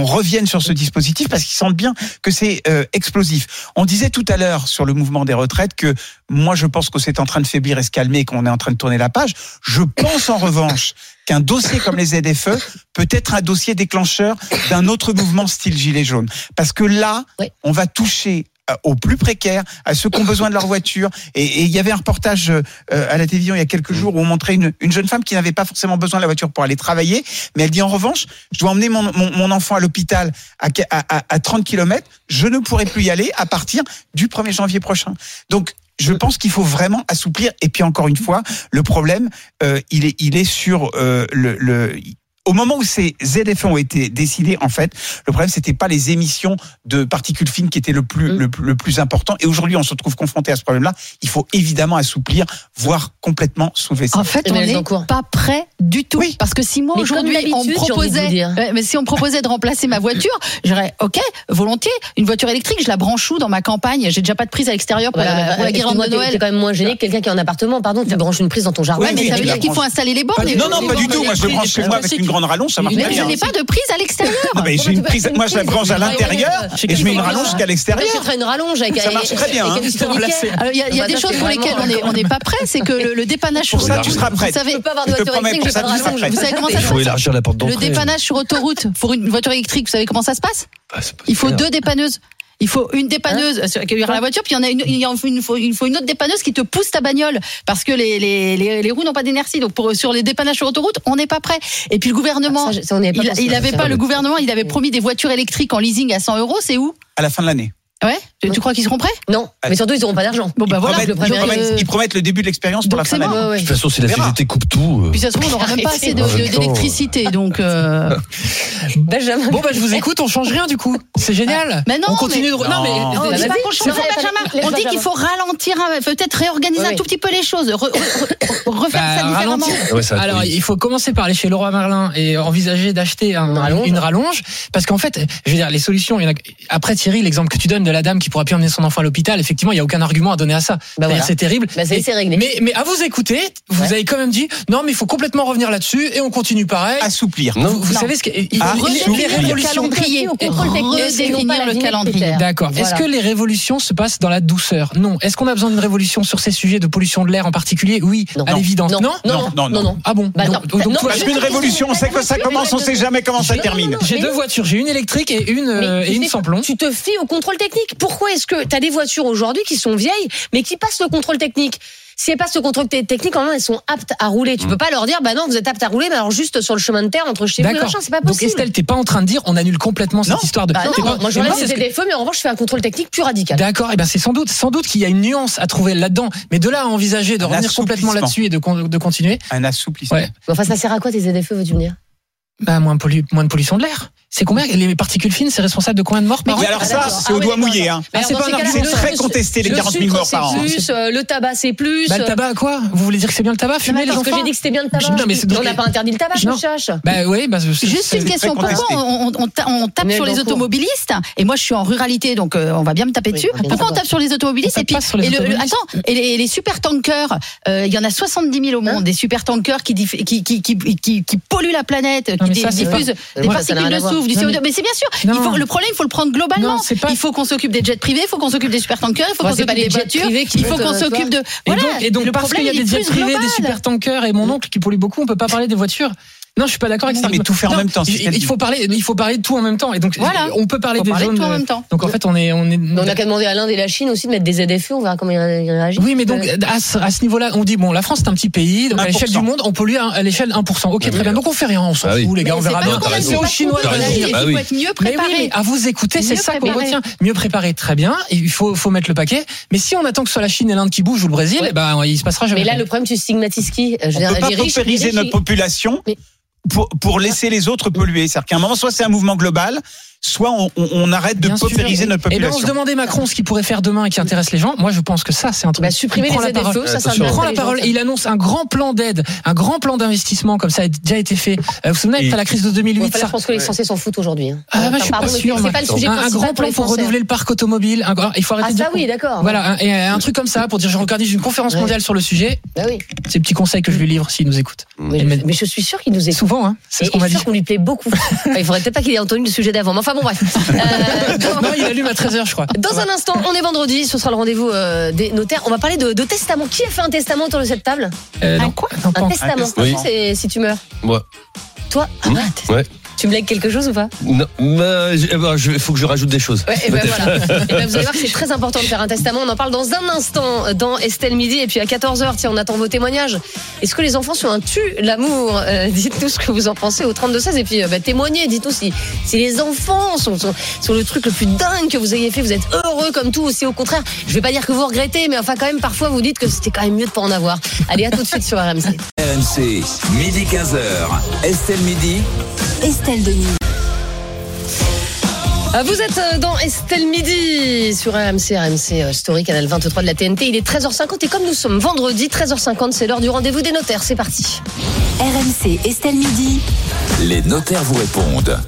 [SPEAKER 2] revienne sur ce dispositif parce qu'ils sentent bien que c'est explosif. On disait tout à l'heure sur le mouvement des retraites que moi je pense que c'est en train de faiblir et se calmer, et qu'on est en train de tourner la page. Je pense en revanche qu'un dossier comme les ZFE peut être un dossier déclencheur d'un autre mouvement style gilet jaune, parce que là,
[SPEAKER 1] Oui.
[SPEAKER 2] on va toucher aux plus précaires, à ceux qui ont besoin de leur voiture. Et, il y avait un reportage euh, à la télévision il y a quelques mm. jours où on montrait une, une jeune femme qui n'avait pas forcément besoin de la voiture pour aller travailler, mais elle dit en revanche, je dois emmener mon, mon, mon enfant à l'hôpital à, à, à 30 km, je ne pourrai plus y aller à partir du 1er janvier prochain. Donc je pense qu'il faut vraiment assouplir. Et puis encore une fois, le problème, euh, il est, il est sur euh, le, le, au moment où ces ZF ont été décidés, en fait, le problème c'était pas les émissions de particules fines qui étaient le plus
[SPEAKER 1] mm.
[SPEAKER 2] le, plus important. Et aujourd'hui, on se retrouve confronté à ce problème-là. Il faut évidemment assouplir, voire complètement soulever ça.
[SPEAKER 6] En fait, eh
[SPEAKER 1] on
[SPEAKER 6] n'est pas prêt du tout. Oui. Parce que si moi aujourd'hui on proposait, mais si on proposait de remplacer ma voiture, j'aurais ok, volontiers, une voiture électrique, je la branche où dans ma campagne? J'ai déjà pas de prise à l'extérieur pour, la, pour la guirlande de Noël.
[SPEAKER 1] C'est quand même moins gêné que quelqu'un qui est en appartement. Pardon, tu branches une prise dans ton jardin.
[SPEAKER 6] Mais, ça veut dire qu'il faut installer les bornes.
[SPEAKER 2] Non, non, pas du tout. Moi, je branche chez moi avec une une rallonge, ça marche
[SPEAKER 6] mais
[SPEAKER 2] bien.
[SPEAKER 6] Mais
[SPEAKER 2] je
[SPEAKER 6] n'ai pas de prise à l'extérieur.
[SPEAKER 2] Ah, bah, j'ai une prise, moi, je la branche à ah l'intérieur et je mets une bah, rallonge qu'à l'extérieur.
[SPEAKER 1] Je une rallonge avec.
[SPEAKER 2] Ça marche très bien. Hein.
[SPEAKER 6] Il y a des choses pour lesquelles on n'est pas prêt, c'est que le dépannage.
[SPEAKER 2] Pour ça, tu seras prêt.
[SPEAKER 6] Vous savez, comment ça se passe Le dépannage sur autoroute pour une voiture électrique, vous savez comment ça se passe?
[SPEAKER 4] Bah,
[SPEAKER 6] il faut deux dépanneuses. Il faut une dépanneuse qui la voiture, puis il y en a une, il faut une, autre dépanneuse qui te pousse ta bagnole parce que les, les, les, roues n'ont pas d'inertie. Donc pour, sur les dépannages sur autoroute, on n'est pas prêt. Et puis le gouvernement, il, il pas le gouvernement, il avait promis des voitures électriques en leasing à 100 euros. C'est où?
[SPEAKER 2] À la fin de l'année.
[SPEAKER 6] Ouais, Tu crois qu'ils seront prêts
[SPEAKER 1] Non, mais surtout ils n'auront pas d'argent.
[SPEAKER 6] Bon, bah voilà,
[SPEAKER 2] promettent,
[SPEAKER 6] euh,
[SPEAKER 2] ils, promettent, le début de l'expérience pour la fin de
[SPEAKER 4] De toute façon, si la CGT coupe tout. Euh...
[SPEAKER 6] Puis ça se trouve, on n'aura même pas assez d'électricité. donc. Euh,
[SPEAKER 1] Benjamin.
[SPEAKER 5] Bon, bah je vous écoute, on change rien du coup. C'est génial.
[SPEAKER 6] Mais non,
[SPEAKER 5] on continue
[SPEAKER 6] mais...
[SPEAKER 5] de. Non, mais.
[SPEAKER 6] On, dit change Benjamin. On dit qu'il faut ralentir, peut-être réorganiser un tout petit peu les choses, refaire
[SPEAKER 5] bah,
[SPEAKER 6] ça différemment.
[SPEAKER 5] Alors, il faut commencer par aller chez Leroy Merlin et envisager d'acheter
[SPEAKER 1] une rallonge.
[SPEAKER 5] Parce qu'en fait, je veux dire, les solutions, après Thierry, l'exemple que tu donnes, de la dame qui pourra plus emmener son enfant à l'hôpital, effectivement, il n'y a aucun argument à donner à ça. Bah
[SPEAKER 1] voilà.
[SPEAKER 5] C'est terrible.
[SPEAKER 1] Bah ça, mais, réglé.
[SPEAKER 5] mais, à vous écouter, vous avez quand même dit, non, mais il faut complètement revenir là-dessus et on continue pareil.
[SPEAKER 2] Assouplir.
[SPEAKER 4] Non,
[SPEAKER 5] vous, savez ce que, il,
[SPEAKER 2] ah.
[SPEAKER 5] les révolutions.
[SPEAKER 6] le calendrier.
[SPEAKER 5] D'accord. Est-ce que les révolutions se passent dans la douceur? Non. Est-ce qu'on a besoin d'une révolution sur ces sujets de pollution de l'air en particulier? Oui. À l'évidence.
[SPEAKER 1] Non.
[SPEAKER 5] Non,
[SPEAKER 1] non, non. non.
[SPEAKER 5] Ah bon?
[SPEAKER 1] Bah,
[SPEAKER 2] parce une révolution, on sait que ça commence, on sait jamais comment ça termine.
[SPEAKER 5] J'ai deux voitures. J'ai une électrique et une, euh, et une sans plomb.
[SPEAKER 1] Tu te fies au contrôle technique. Pourquoi est-ce que tu as des voitures aujourd'hui qui sont vieilles, mais qui passent le contrôle technique? Si elles passent le contrôle technique, en elles sont aptes à rouler. Tu mmh. peux pas leur dire, bah non, vous êtes aptes à rouler, mais alors juste sur le chemin de terre entre chez vous et machin, c'est pas possible.
[SPEAKER 5] Donc Estelle, t'es pas en train de dire, on annule complètement cette histoire de.
[SPEAKER 1] Bah non,
[SPEAKER 5] pas...
[SPEAKER 1] moi j'enlève
[SPEAKER 5] les
[SPEAKER 1] DFE, mais en revanche, je fais un contrôle technique plus radical.
[SPEAKER 5] D'accord, et ben c'est sans doute, sans doute qu'il y a une nuance à trouver là-dedans, mais de là à envisager de revenir complètement là-dessus et de, de, continuer.
[SPEAKER 2] Un assouplissement.
[SPEAKER 1] Enfin, ça sert à quoi tes ZFE, veux-tu me dire
[SPEAKER 5] Bah moins de pollution de l'air. C'est combien les particules fines C'est responsable de combien de morts par an
[SPEAKER 2] Alors
[SPEAKER 1] ah,
[SPEAKER 2] ça, c'est au
[SPEAKER 1] ah
[SPEAKER 2] doigt mouillé. Hein.
[SPEAKER 5] Ah, c'est
[SPEAKER 2] très contesté les 40 000 morts par an.
[SPEAKER 1] Euh, le tabac, c'est plus.
[SPEAKER 5] Bah, le
[SPEAKER 1] euh,
[SPEAKER 5] tabac, quoi Vous voulez dire que c'est bien le tabac Fumer les enfants
[SPEAKER 1] j'ai dit que c'était bien le tabac. On n'a pas interdit le tabac, je cherche.
[SPEAKER 5] Bah, bah,
[SPEAKER 6] Juste une question. Pourquoi on tape sur les automobilistes Et moi, je suis en ruralité, donc euh, on va bien me taper dessus. Pourquoi on tape sur les automobilistes Et puis, attends, et les super tankers, il y en a 70 000 au monde,
[SPEAKER 1] hein
[SPEAKER 6] des super tankers qui polluent la planète, qui diffusent des particules de
[SPEAKER 5] mais,
[SPEAKER 6] c'est bien sûr. Le problème, il faut le prendre globalement. Il faut qu'on s'occupe des jets privés, il faut qu'on s'occupe des supertankers, il faut qu'on s'occupe des voitures, il faut qu'on
[SPEAKER 1] euh,
[SPEAKER 6] s'occupe de.
[SPEAKER 5] Et donc, parce qu'il y a des jets privés, des supertankers et mon oncle qui pollue beaucoup, on ne peut pas parler des voitures. Non, je suis pas d'accord avec ça. Il faut parler, de tout en même temps. Et donc,
[SPEAKER 6] voilà.
[SPEAKER 5] on peut parler des
[SPEAKER 6] parler
[SPEAKER 5] zones.
[SPEAKER 6] De tout en
[SPEAKER 5] euh,
[SPEAKER 6] même temps.
[SPEAKER 5] Donc en fait, on est, on est.
[SPEAKER 1] On qu'à demander à l'Inde et la Chine aussi de mettre des ZFE. On verra comment ils réagissent.
[SPEAKER 5] Oui, mais donc
[SPEAKER 1] euh,
[SPEAKER 5] à ce, niveau-là, on dit bon, la France c'est un petit pays, donc à l'échelle du monde, on pollue à l'échelle 1%. Ok, très bien. Donc on fait rien, on s'en fout, les gars, on verra bien. C'est aux Chinois de
[SPEAKER 6] mieux préparé.
[SPEAKER 5] à vous écouter, c'est ça qu'on retient. Mieux préparé, très bien. Il faut, mettre le paquet. Mais si on attend que ce soit la Chine et l'Inde qui bougent ou le Brésil, eh ben il se passera jamais.
[SPEAKER 1] Mais là, le problème, tu stigmatises euh,
[SPEAKER 2] On peut notre population pour, pour laisser les autres polluer. C'est-à-dire qu'à un moment, soit c'est un mouvement global, soit on, arrête de
[SPEAKER 5] Bien
[SPEAKER 2] paupériser notre
[SPEAKER 5] population. Et ben on se demandait Macron ce qu'il pourrait faire demain et qui intéresse les gens. Moi, je pense que ça, c'est un truc.
[SPEAKER 1] Bah, supprimer les aides
[SPEAKER 5] la parole.
[SPEAKER 1] ça, ça
[SPEAKER 5] prend la parole. Et il annonce un grand plan d'aide, un grand plan d'investissement, comme ça a déjà été fait. Euh, vous vous souvenez, après la crise de 2008.
[SPEAKER 1] Je pense que les Français s'en foutent aujourd'hui. Hein.
[SPEAKER 5] Ah, bah, je suis pas sûr.
[SPEAKER 1] C'est Pas le sujet
[SPEAKER 5] un, un grand plan pour, renouveler le parc automobile. Il faut arrêter
[SPEAKER 1] ah, ça, oui, d'accord.
[SPEAKER 5] Voilà, et un truc comme ça pour dire, je regardais une conférence mondiale sur le sujet.
[SPEAKER 1] Bah oui.
[SPEAKER 5] Ces petits conseils que je lui livre s'il nous écoute.
[SPEAKER 1] Mais, je suis sûr qu'il nous écoute.
[SPEAKER 5] Souvent, hein. C'est ce qu'on m'a dit.
[SPEAKER 1] qu'on lui plaît beaucoup. Ah, il faudrait peut-être pas qu'il ait entendu le sujet d'avant. Enfin bon, bref. Euh, dans...
[SPEAKER 5] Non, il allume à 13h, je crois.
[SPEAKER 1] Dans un instant, on est vendredi, ce sera le rendez-vous euh, des notaires. On va parler de, de, testament. Qui a fait un testament autour de cette table?
[SPEAKER 5] Euh, Un
[SPEAKER 1] quoi? Un, testament. si tu meurs.
[SPEAKER 4] Moi.
[SPEAKER 1] Toi? Ah, mmh.
[SPEAKER 4] ouais.
[SPEAKER 1] Tu me lègues quelque chose ou pas?
[SPEAKER 4] Non, mais il faut que je rajoute des choses.
[SPEAKER 1] Ouais, et ben voilà. Et ben vous allez voir que c'est très important de faire un testament. On en parle dans un instant dans Estelle Midi. Et puis à 14h, tiens, on attend vos témoignages. Est-ce que les enfants sont un tu l'amour? Euh, Dites-nous ce que vous en pensez au 32-16. Et puis euh, bah, témoignez. Dites-nous si, si les enfants sont, sont, sont le truc le plus dingue que vous ayez fait. Vous êtes heureux comme tout. Aussi au contraire, je vais pas dire que vous regrettez, mais enfin quand même, parfois vous dites que c'était quand même mieux de pas en avoir. Allez, à tout de suite sur RMC.
[SPEAKER 3] RMC, midi 15h. Estelle Midi.
[SPEAKER 10] Estelle Denis.
[SPEAKER 1] Euh, Vous êtes euh, dans Estelle Midi sur RMC, RMC euh, Story, canal 23 de la TNT. Il est 13h50 et comme nous sommes vendredi, 13h50, c'est l'heure du rendez-vous des notaires. C'est parti.
[SPEAKER 10] RMC Estelle Midi.
[SPEAKER 3] Les notaires vous répondent.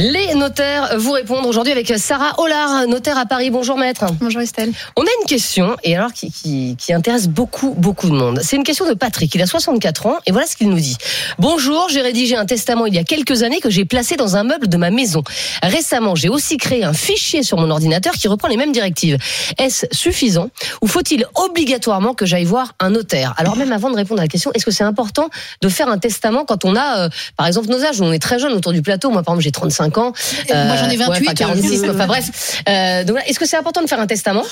[SPEAKER 1] Les notaires vous répondent aujourd'hui avec Sarah Hollard, notaire à Paris. Bonjour maître.
[SPEAKER 6] Bonjour Estelle.
[SPEAKER 1] On a une question, et alors qui, qui, qui intéresse beaucoup, beaucoup de monde. C'est une question de Patrick. Il a 64 ans, et voilà ce qu'il nous dit. Bonjour, j'ai rédigé un testament il y a quelques années que j'ai placé dans un meuble de ma maison. Récemment, j'ai aussi créé un fichier sur mon ordinateur qui reprend les mêmes directives. Est-ce suffisant ou faut-il obligatoirement que j'aille voir un notaire? Alors même avant de répondre à la question, est-ce que c'est important de faire un testament quand on a, euh, par exemple, nos âges, où on est très jeune autour du plateau Moi, par exemple, j'ai 35 ans.
[SPEAKER 6] Moi, j'en ai 28,
[SPEAKER 1] ouais, enfin, 46,
[SPEAKER 6] euh,
[SPEAKER 1] enfin bref. Euh, donc, voilà, est-ce que c'est important de faire un testament?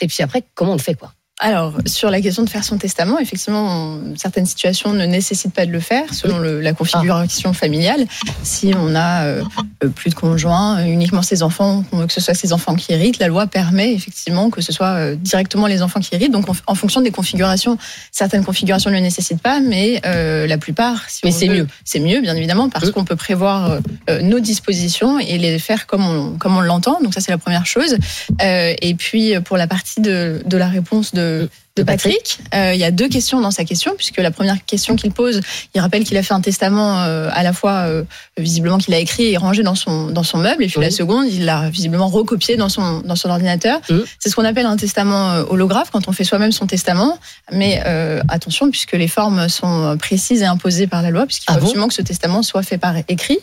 [SPEAKER 1] Et puis après, comment on le fait, quoi?
[SPEAKER 13] Alors, sur la question de faire son testament, effectivement, certaines situations ne nécessitent pas de le faire selon le- la configuration familiale. Si on a euh, euh, plus de conjoints, euh, uniquement ses enfants, que ce soit ses enfants qui héritent, la loi permet effectivement que ce soit euh, directement les enfants qui héritent. Donc, en, fonction des configurations, certaines configurations ne le nécessitent pas, mais euh, la plupart, si
[SPEAKER 1] Mais c'est mieux.
[SPEAKER 13] C'est mieux, bien évidemment, parce qu'on peut prévoir euh, euh, nos dispositions et les faire comme on, comme on l'entend. Donc, ça, c'est la première chose. Euh, et puis, pour la partie de, de la réponse de, de Patrick, euh, il y a deux questions dans sa question, puisque la première question qu'il pose, il rappelle qu'il a fait un testament euh, à la fois euh, visiblement qu'il a écrit et rangé dans son dans son meuble, et puis la seconde, il l'a visiblement recopié dans son dans son ordinateur. C'est ce qu'on appelle un testament euh, holographe quand on fait soi-même son testament. Mais euh, attention, puisque les formes sont précises et imposées par la loi, puisqu'il faut absolument que ce testament soit fait par écrit,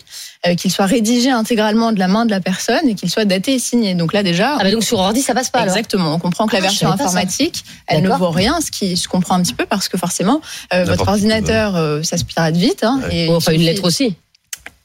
[SPEAKER 13] qu'il soit rédigé intégralement de la main de la personne et qu'il soit daté et signé. Donc là déjà,
[SPEAKER 1] Ah, bah donc sur ordi, ça passe pas alors
[SPEAKER 13] Exactement. On comprend que la
[SPEAKER 1] Ah, je
[SPEAKER 13] version informatique, elle ne vaut rien, ce qui se comprend un petit peu parce que forcément, euh, votre ordinateur, euh, ça se pirate vite. Hein, et
[SPEAKER 1] Bon, enfin, une lettre aussi.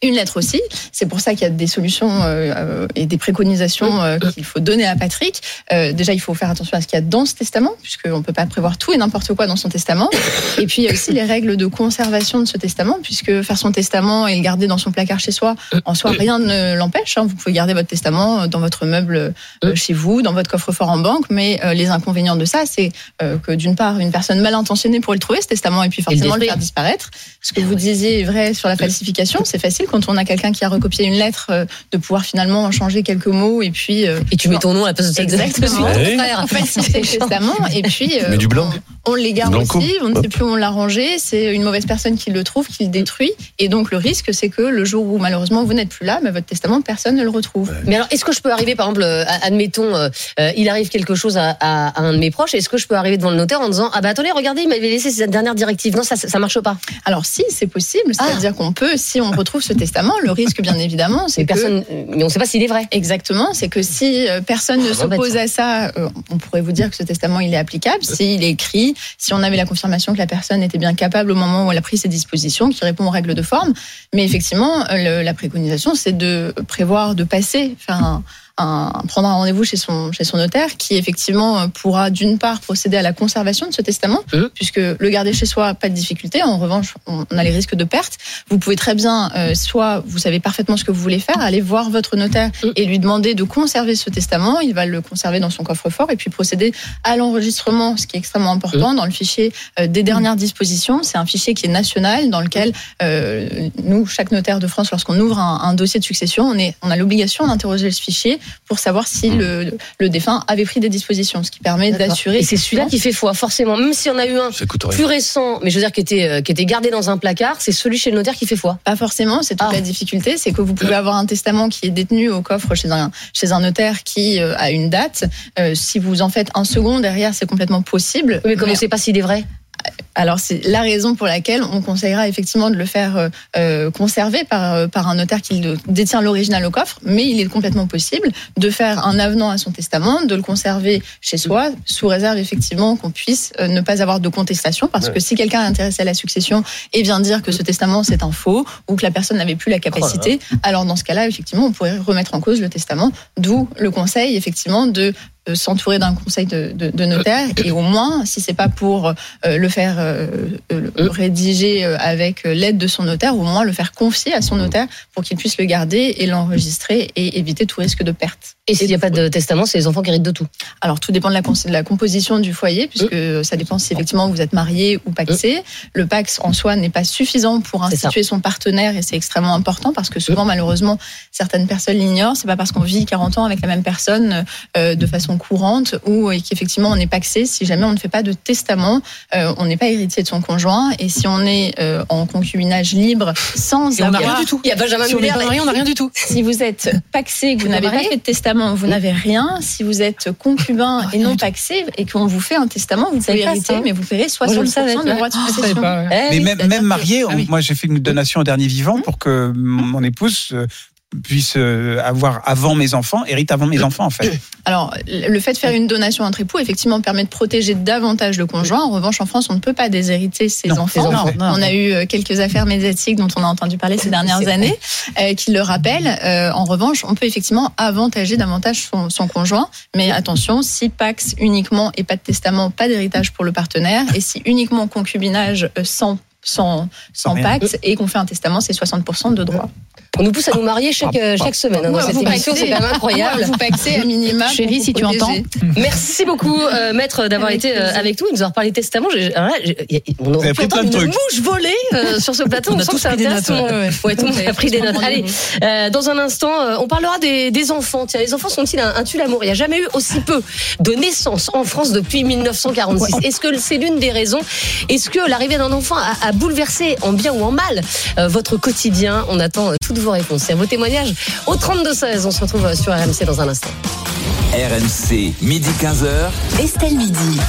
[SPEAKER 13] Une lettre aussi. C'est pour ça qu'il y a des solutions euh, et des préconisations euh, qu'il faut donner à Patrick. Euh, déjà, il faut faire attention à ce qu'il y a dans ce testament, puisqu'on ne peut pas prévoir tout et n'importe quoi dans son testament. Et puis, il y a aussi les règles de conservation de ce testament, puisque faire son testament et le garder dans son placard chez soi, en soi, rien ne l'empêche. hein. Vous pouvez garder votre testament dans votre meuble chez vous, dans votre coffre-fort en banque, mais les inconvénients de ça, c'est que d'une part, une personne mal intentionnée pourrait le trouver, ce testament, et puis
[SPEAKER 1] le
[SPEAKER 13] forcément le faire disparaître. Ce que vous disiez est vrai sur la falsification, c'est facile quand on a quelqu'un qui a recopié une lettre euh, de pouvoir finalement en changer quelques mots et puis euh,
[SPEAKER 1] Et tu mets ton nom à la place de
[SPEAKER 13] exactement. On falsifie le testament et puis euh,
[SPEAKER 4] Mais du blanc.
[SPEAKER 13] on l'égare
[SPEAKER 4] Blanco.
[SPEAKER 13] aussi, on ne sait plus où on l'a rangé, c'est une mauvaise personne qui le trouve, qui le détruit et donc le risque c'est que le jour où malheureusement vous n'êtes plus là, mais votre testament personne ne le retrouve.
[SPEAKER 1] Mais alors, est-ce que je peux arriver, par exemple, admettons, euh, il arrive quelque chose à, à- à un de mes proches, est-ce que je peux arriver devant le notaire en disant, ah bah attendez, regardez, il m'avait laissé cette dernière directive. Non, ça, ça marche pas.
[SPEAKER 13] Alors si, c'est possible, c'est-à-dire qu'on peut, si on retrouve ce testament, le risque bien évidemment, c'est
[SPEAKER 1] Mais
[SPEAKER 13] que
[SPEAKER 1] personne, mais on ne sait pas s'il est vrai.
[SPEAKER 13] Exactement, c'est que si euh, personne ne
[SPEAKER 1] Ah,
[SPEAKER 13] s'oppose à ça, euh, on pourrait vous dire que ce testament il est applicable. S'il est écrit, si on avait la confirmation que la personne était bien capable au moment où elle a pris ses dispositions, qui répond aux règles de forme. Mais effectivement, le- la préconisation, c'est de prévoir de passer, faire un, un- prendre un rendez-vous chez son chez son notaire, qui effectivement euh, pourra d'une part procéder à la conservation de ce testament, puisque le garder chez soi, pas de difficulté. En revanche, on on a les risques de perte. Vous pouvez très bien, euh, soit vous savez parfaitement ce que vous voulez faire, aller voir votre notaire et lui demander de conserver ce testament. Il va le conserver dans son coffre-fort et puis procéder à l'enregistrement, ce qui est extrêmement important dans le fichier euh, des dernières dispositions. C'est un fichier qui est national dans lequel euh, nous, chaque notaire de France, lorsqu'on ouvre un, un dossier de succession, on, est, on a l'obligation d'interroger ce fichier pour savoir si le, le défunt avait pris des dispositions, ce qui permet d'assurer.
[SPEAKER 1] Et c'est celui-là qui fait foi, forcément. Même si on a eu un plus récent, mais je veux dire qui était, euh, qui était gardé dans un placard, c'est celui chez le notaire qui fait foi.
[SPEAKER 13] Pas forcément, c'est toute
[SPEAKER 1] Ah.
[SPEAKER 13] la difficulté, c'est que vous pouvez avoir un testament qui est détenu au coffre chez un chez un notaire qui euh, a une date. Euh, si vous en faites un second derrière, c'est complètement possible.
[SPEAKER 1] Mais comme on ne sait pas s'il est vrai.
[SPEAKER 13] Alors c'est la raison pour laquelle on conseillera effectivement de le faire euh, euh, conserver par, euh, par un notaire qui détient l'original au coffre, mais il est complètement possible de faire un avenant à son testament, de le conserver chez soi, sous réserve effectivement qu'on puisse ne pas avoir de contestation, parce
[SPEAKER 14] Ouais.
[SPEAKER 13] que si quelqu'un est intéressé à la succession et vient dire que ce testament c'est un faux ou que la personne n'avait plus la capacité, alors dans ce cas-là effectivement on pourrait remettre en cause le testament, d'où le conseil effectivement de s'entourer d'un conseil de, de, de notaire et au moins, si c'est pas pour euh, le faire euh, euh, le rédiger euh, avec euh, l'aide de son notaire, au moins le faire confier à son notaire pour qu'il puisse le garder et l'enregistrer et éviter tout risque de perte.
[SPEAKER 1] Et s'il n'y a pas de testament, c'est les enfants qui héritent de tout.
[SPEAKER 13] Alors tout dépend de la, cons- de la composition du foyer, puisque ça dépend si effectivement vous êtes marié ou paxé. Le pax en soi n'est pas suffisant pour instituer son partenaire et c'est extrêmement important parce que souvent malheureusement certaines personnes l'ignorent. C'est pas parce qu'on vit 40 ans avec la même personne euh, de façon courante ou et qu'effectivement on est paxé. Si jamais on ne fait pas de testament, euh, on n'est pas héritier de son conjoint et si on est euh, en concubinage libre sans
[SPEAKER 5] Et on n'a
[SPEAKER 13] avoir-
[SPEAKER 5] rien du tout.
[SPEAKER 1] Il y a Benjamin
[SPEAKER 5] Si on
[SPEAKER 1] Muller,
[SPEAKER 5] n'a rien du tout.
[SPEAKER 13] si vous êtes paxé et que vous n'avez pas fait de testament, vous n'avez rien. Si vous êtes concubin et non paxé et qu'on vous fait un testament, vous pouvez
[SPEAKER 1] savez pas
[SPEAKER 13] hériter,
[SPEAKER 1] ça
[SPEAKER 13] mais vous
[SPEAKER 1] le
[SPEAKER 13] 60%
[SPEAKER 1] savais,
[SPEAKER 13] de droits de
[SPEAKER 1] Ah, savais
[SPEAKER 13] succession.
[SPEAKER 1] Eh
[SPEAKER 2] Mais
[SPEAKER 1] oui,
[SPEAKER 2] même, même
[SPEAKER 1] que-
[SPEAKER 2] marié, on-
[SPEAKER 1] Ah oui.
[SPEAKER 2] moi j'ai fait une donation au dernier vivant pour que mon épouse euh, puisse euh, avoir avant mes enfants, hérite avant mes enfants en fait.
[SPEAKER 13] Alors, le fait de faire une donation entre époux, effectivement, permet de protéger davantage le conjoint. En revanche, en France, on ne peut pas déshériter ses
[SPEAKER 2] Non,
[SPEAKER 13] enfants.
[SPEAKER 2] non.
[SPEAKER 13] On a eu euh, quelques affaires médiatiques dont on a entendu parler ces dernières années euh, qui le rappellent. Euh, en revanche, on peut effectivement avantager davantage son, son conjoint. Mais attention, si Pax uniquement et pas de testament, pas d'héritage pour le partenaire. Et si uniquement concubinage sans sans, sans. Pax et qu'on fait un testament, c'est 60% de droits.
[SPEAKER 1] On nous pousse à nous marier chaque, euh, chaque semaine hein, dans cette émission, c'est quand même incroyable.
[SPEAKER 13] Vous à minima.
[SPEAKER 6] Chérie, si tu entends.
[SPEAKER 1] Merci beaucoup, euh, maître, d'avoir été euh, avec nous et nous avoir parlé testament. J'ai- alors là, j'ai- on aurait pu
[SPEAKER 2] pris plein
[SPEAKER 1] entendre
[SPEAKER 2] de
[SPEAKER 1] une
[SPEAKER 2] trucs.
[SPEAKER 1] mouche voler euh, sur ce plateau.
[SPEAKER 5] On
[SPEAKER 1] On,
[SPEAKER 5] a
[SPEAKER 1] sent que ça
[SPEAKER 5] pris des
[SPEAKER 1] intéresse
[SPEAKER 5] notes,
[SPEAKER 1] tout le monde. Ouais, tout le monde a pris des notes. Allez, euh, dans un instant, euh, on parlera des, des enfants. Tiens, les enfants sont-ils un, un tue l'amour? Il n'y a jamais eu aussi peu de naissances en France depuis 1946. Est-ce que c'est l'une des raisons? Est-ce que l'arrivée d'un enfant a, a bouleversé, en bien ou en mal, euh, votre quotidien On attend euh, toutes vos réponses et vos témoignages au 32-16. On se retrouve euh, sur RMC dans un instant.
[SPEAKER 3] RMC, midi 15h.
[SPEAKER 10] Estelle Midi.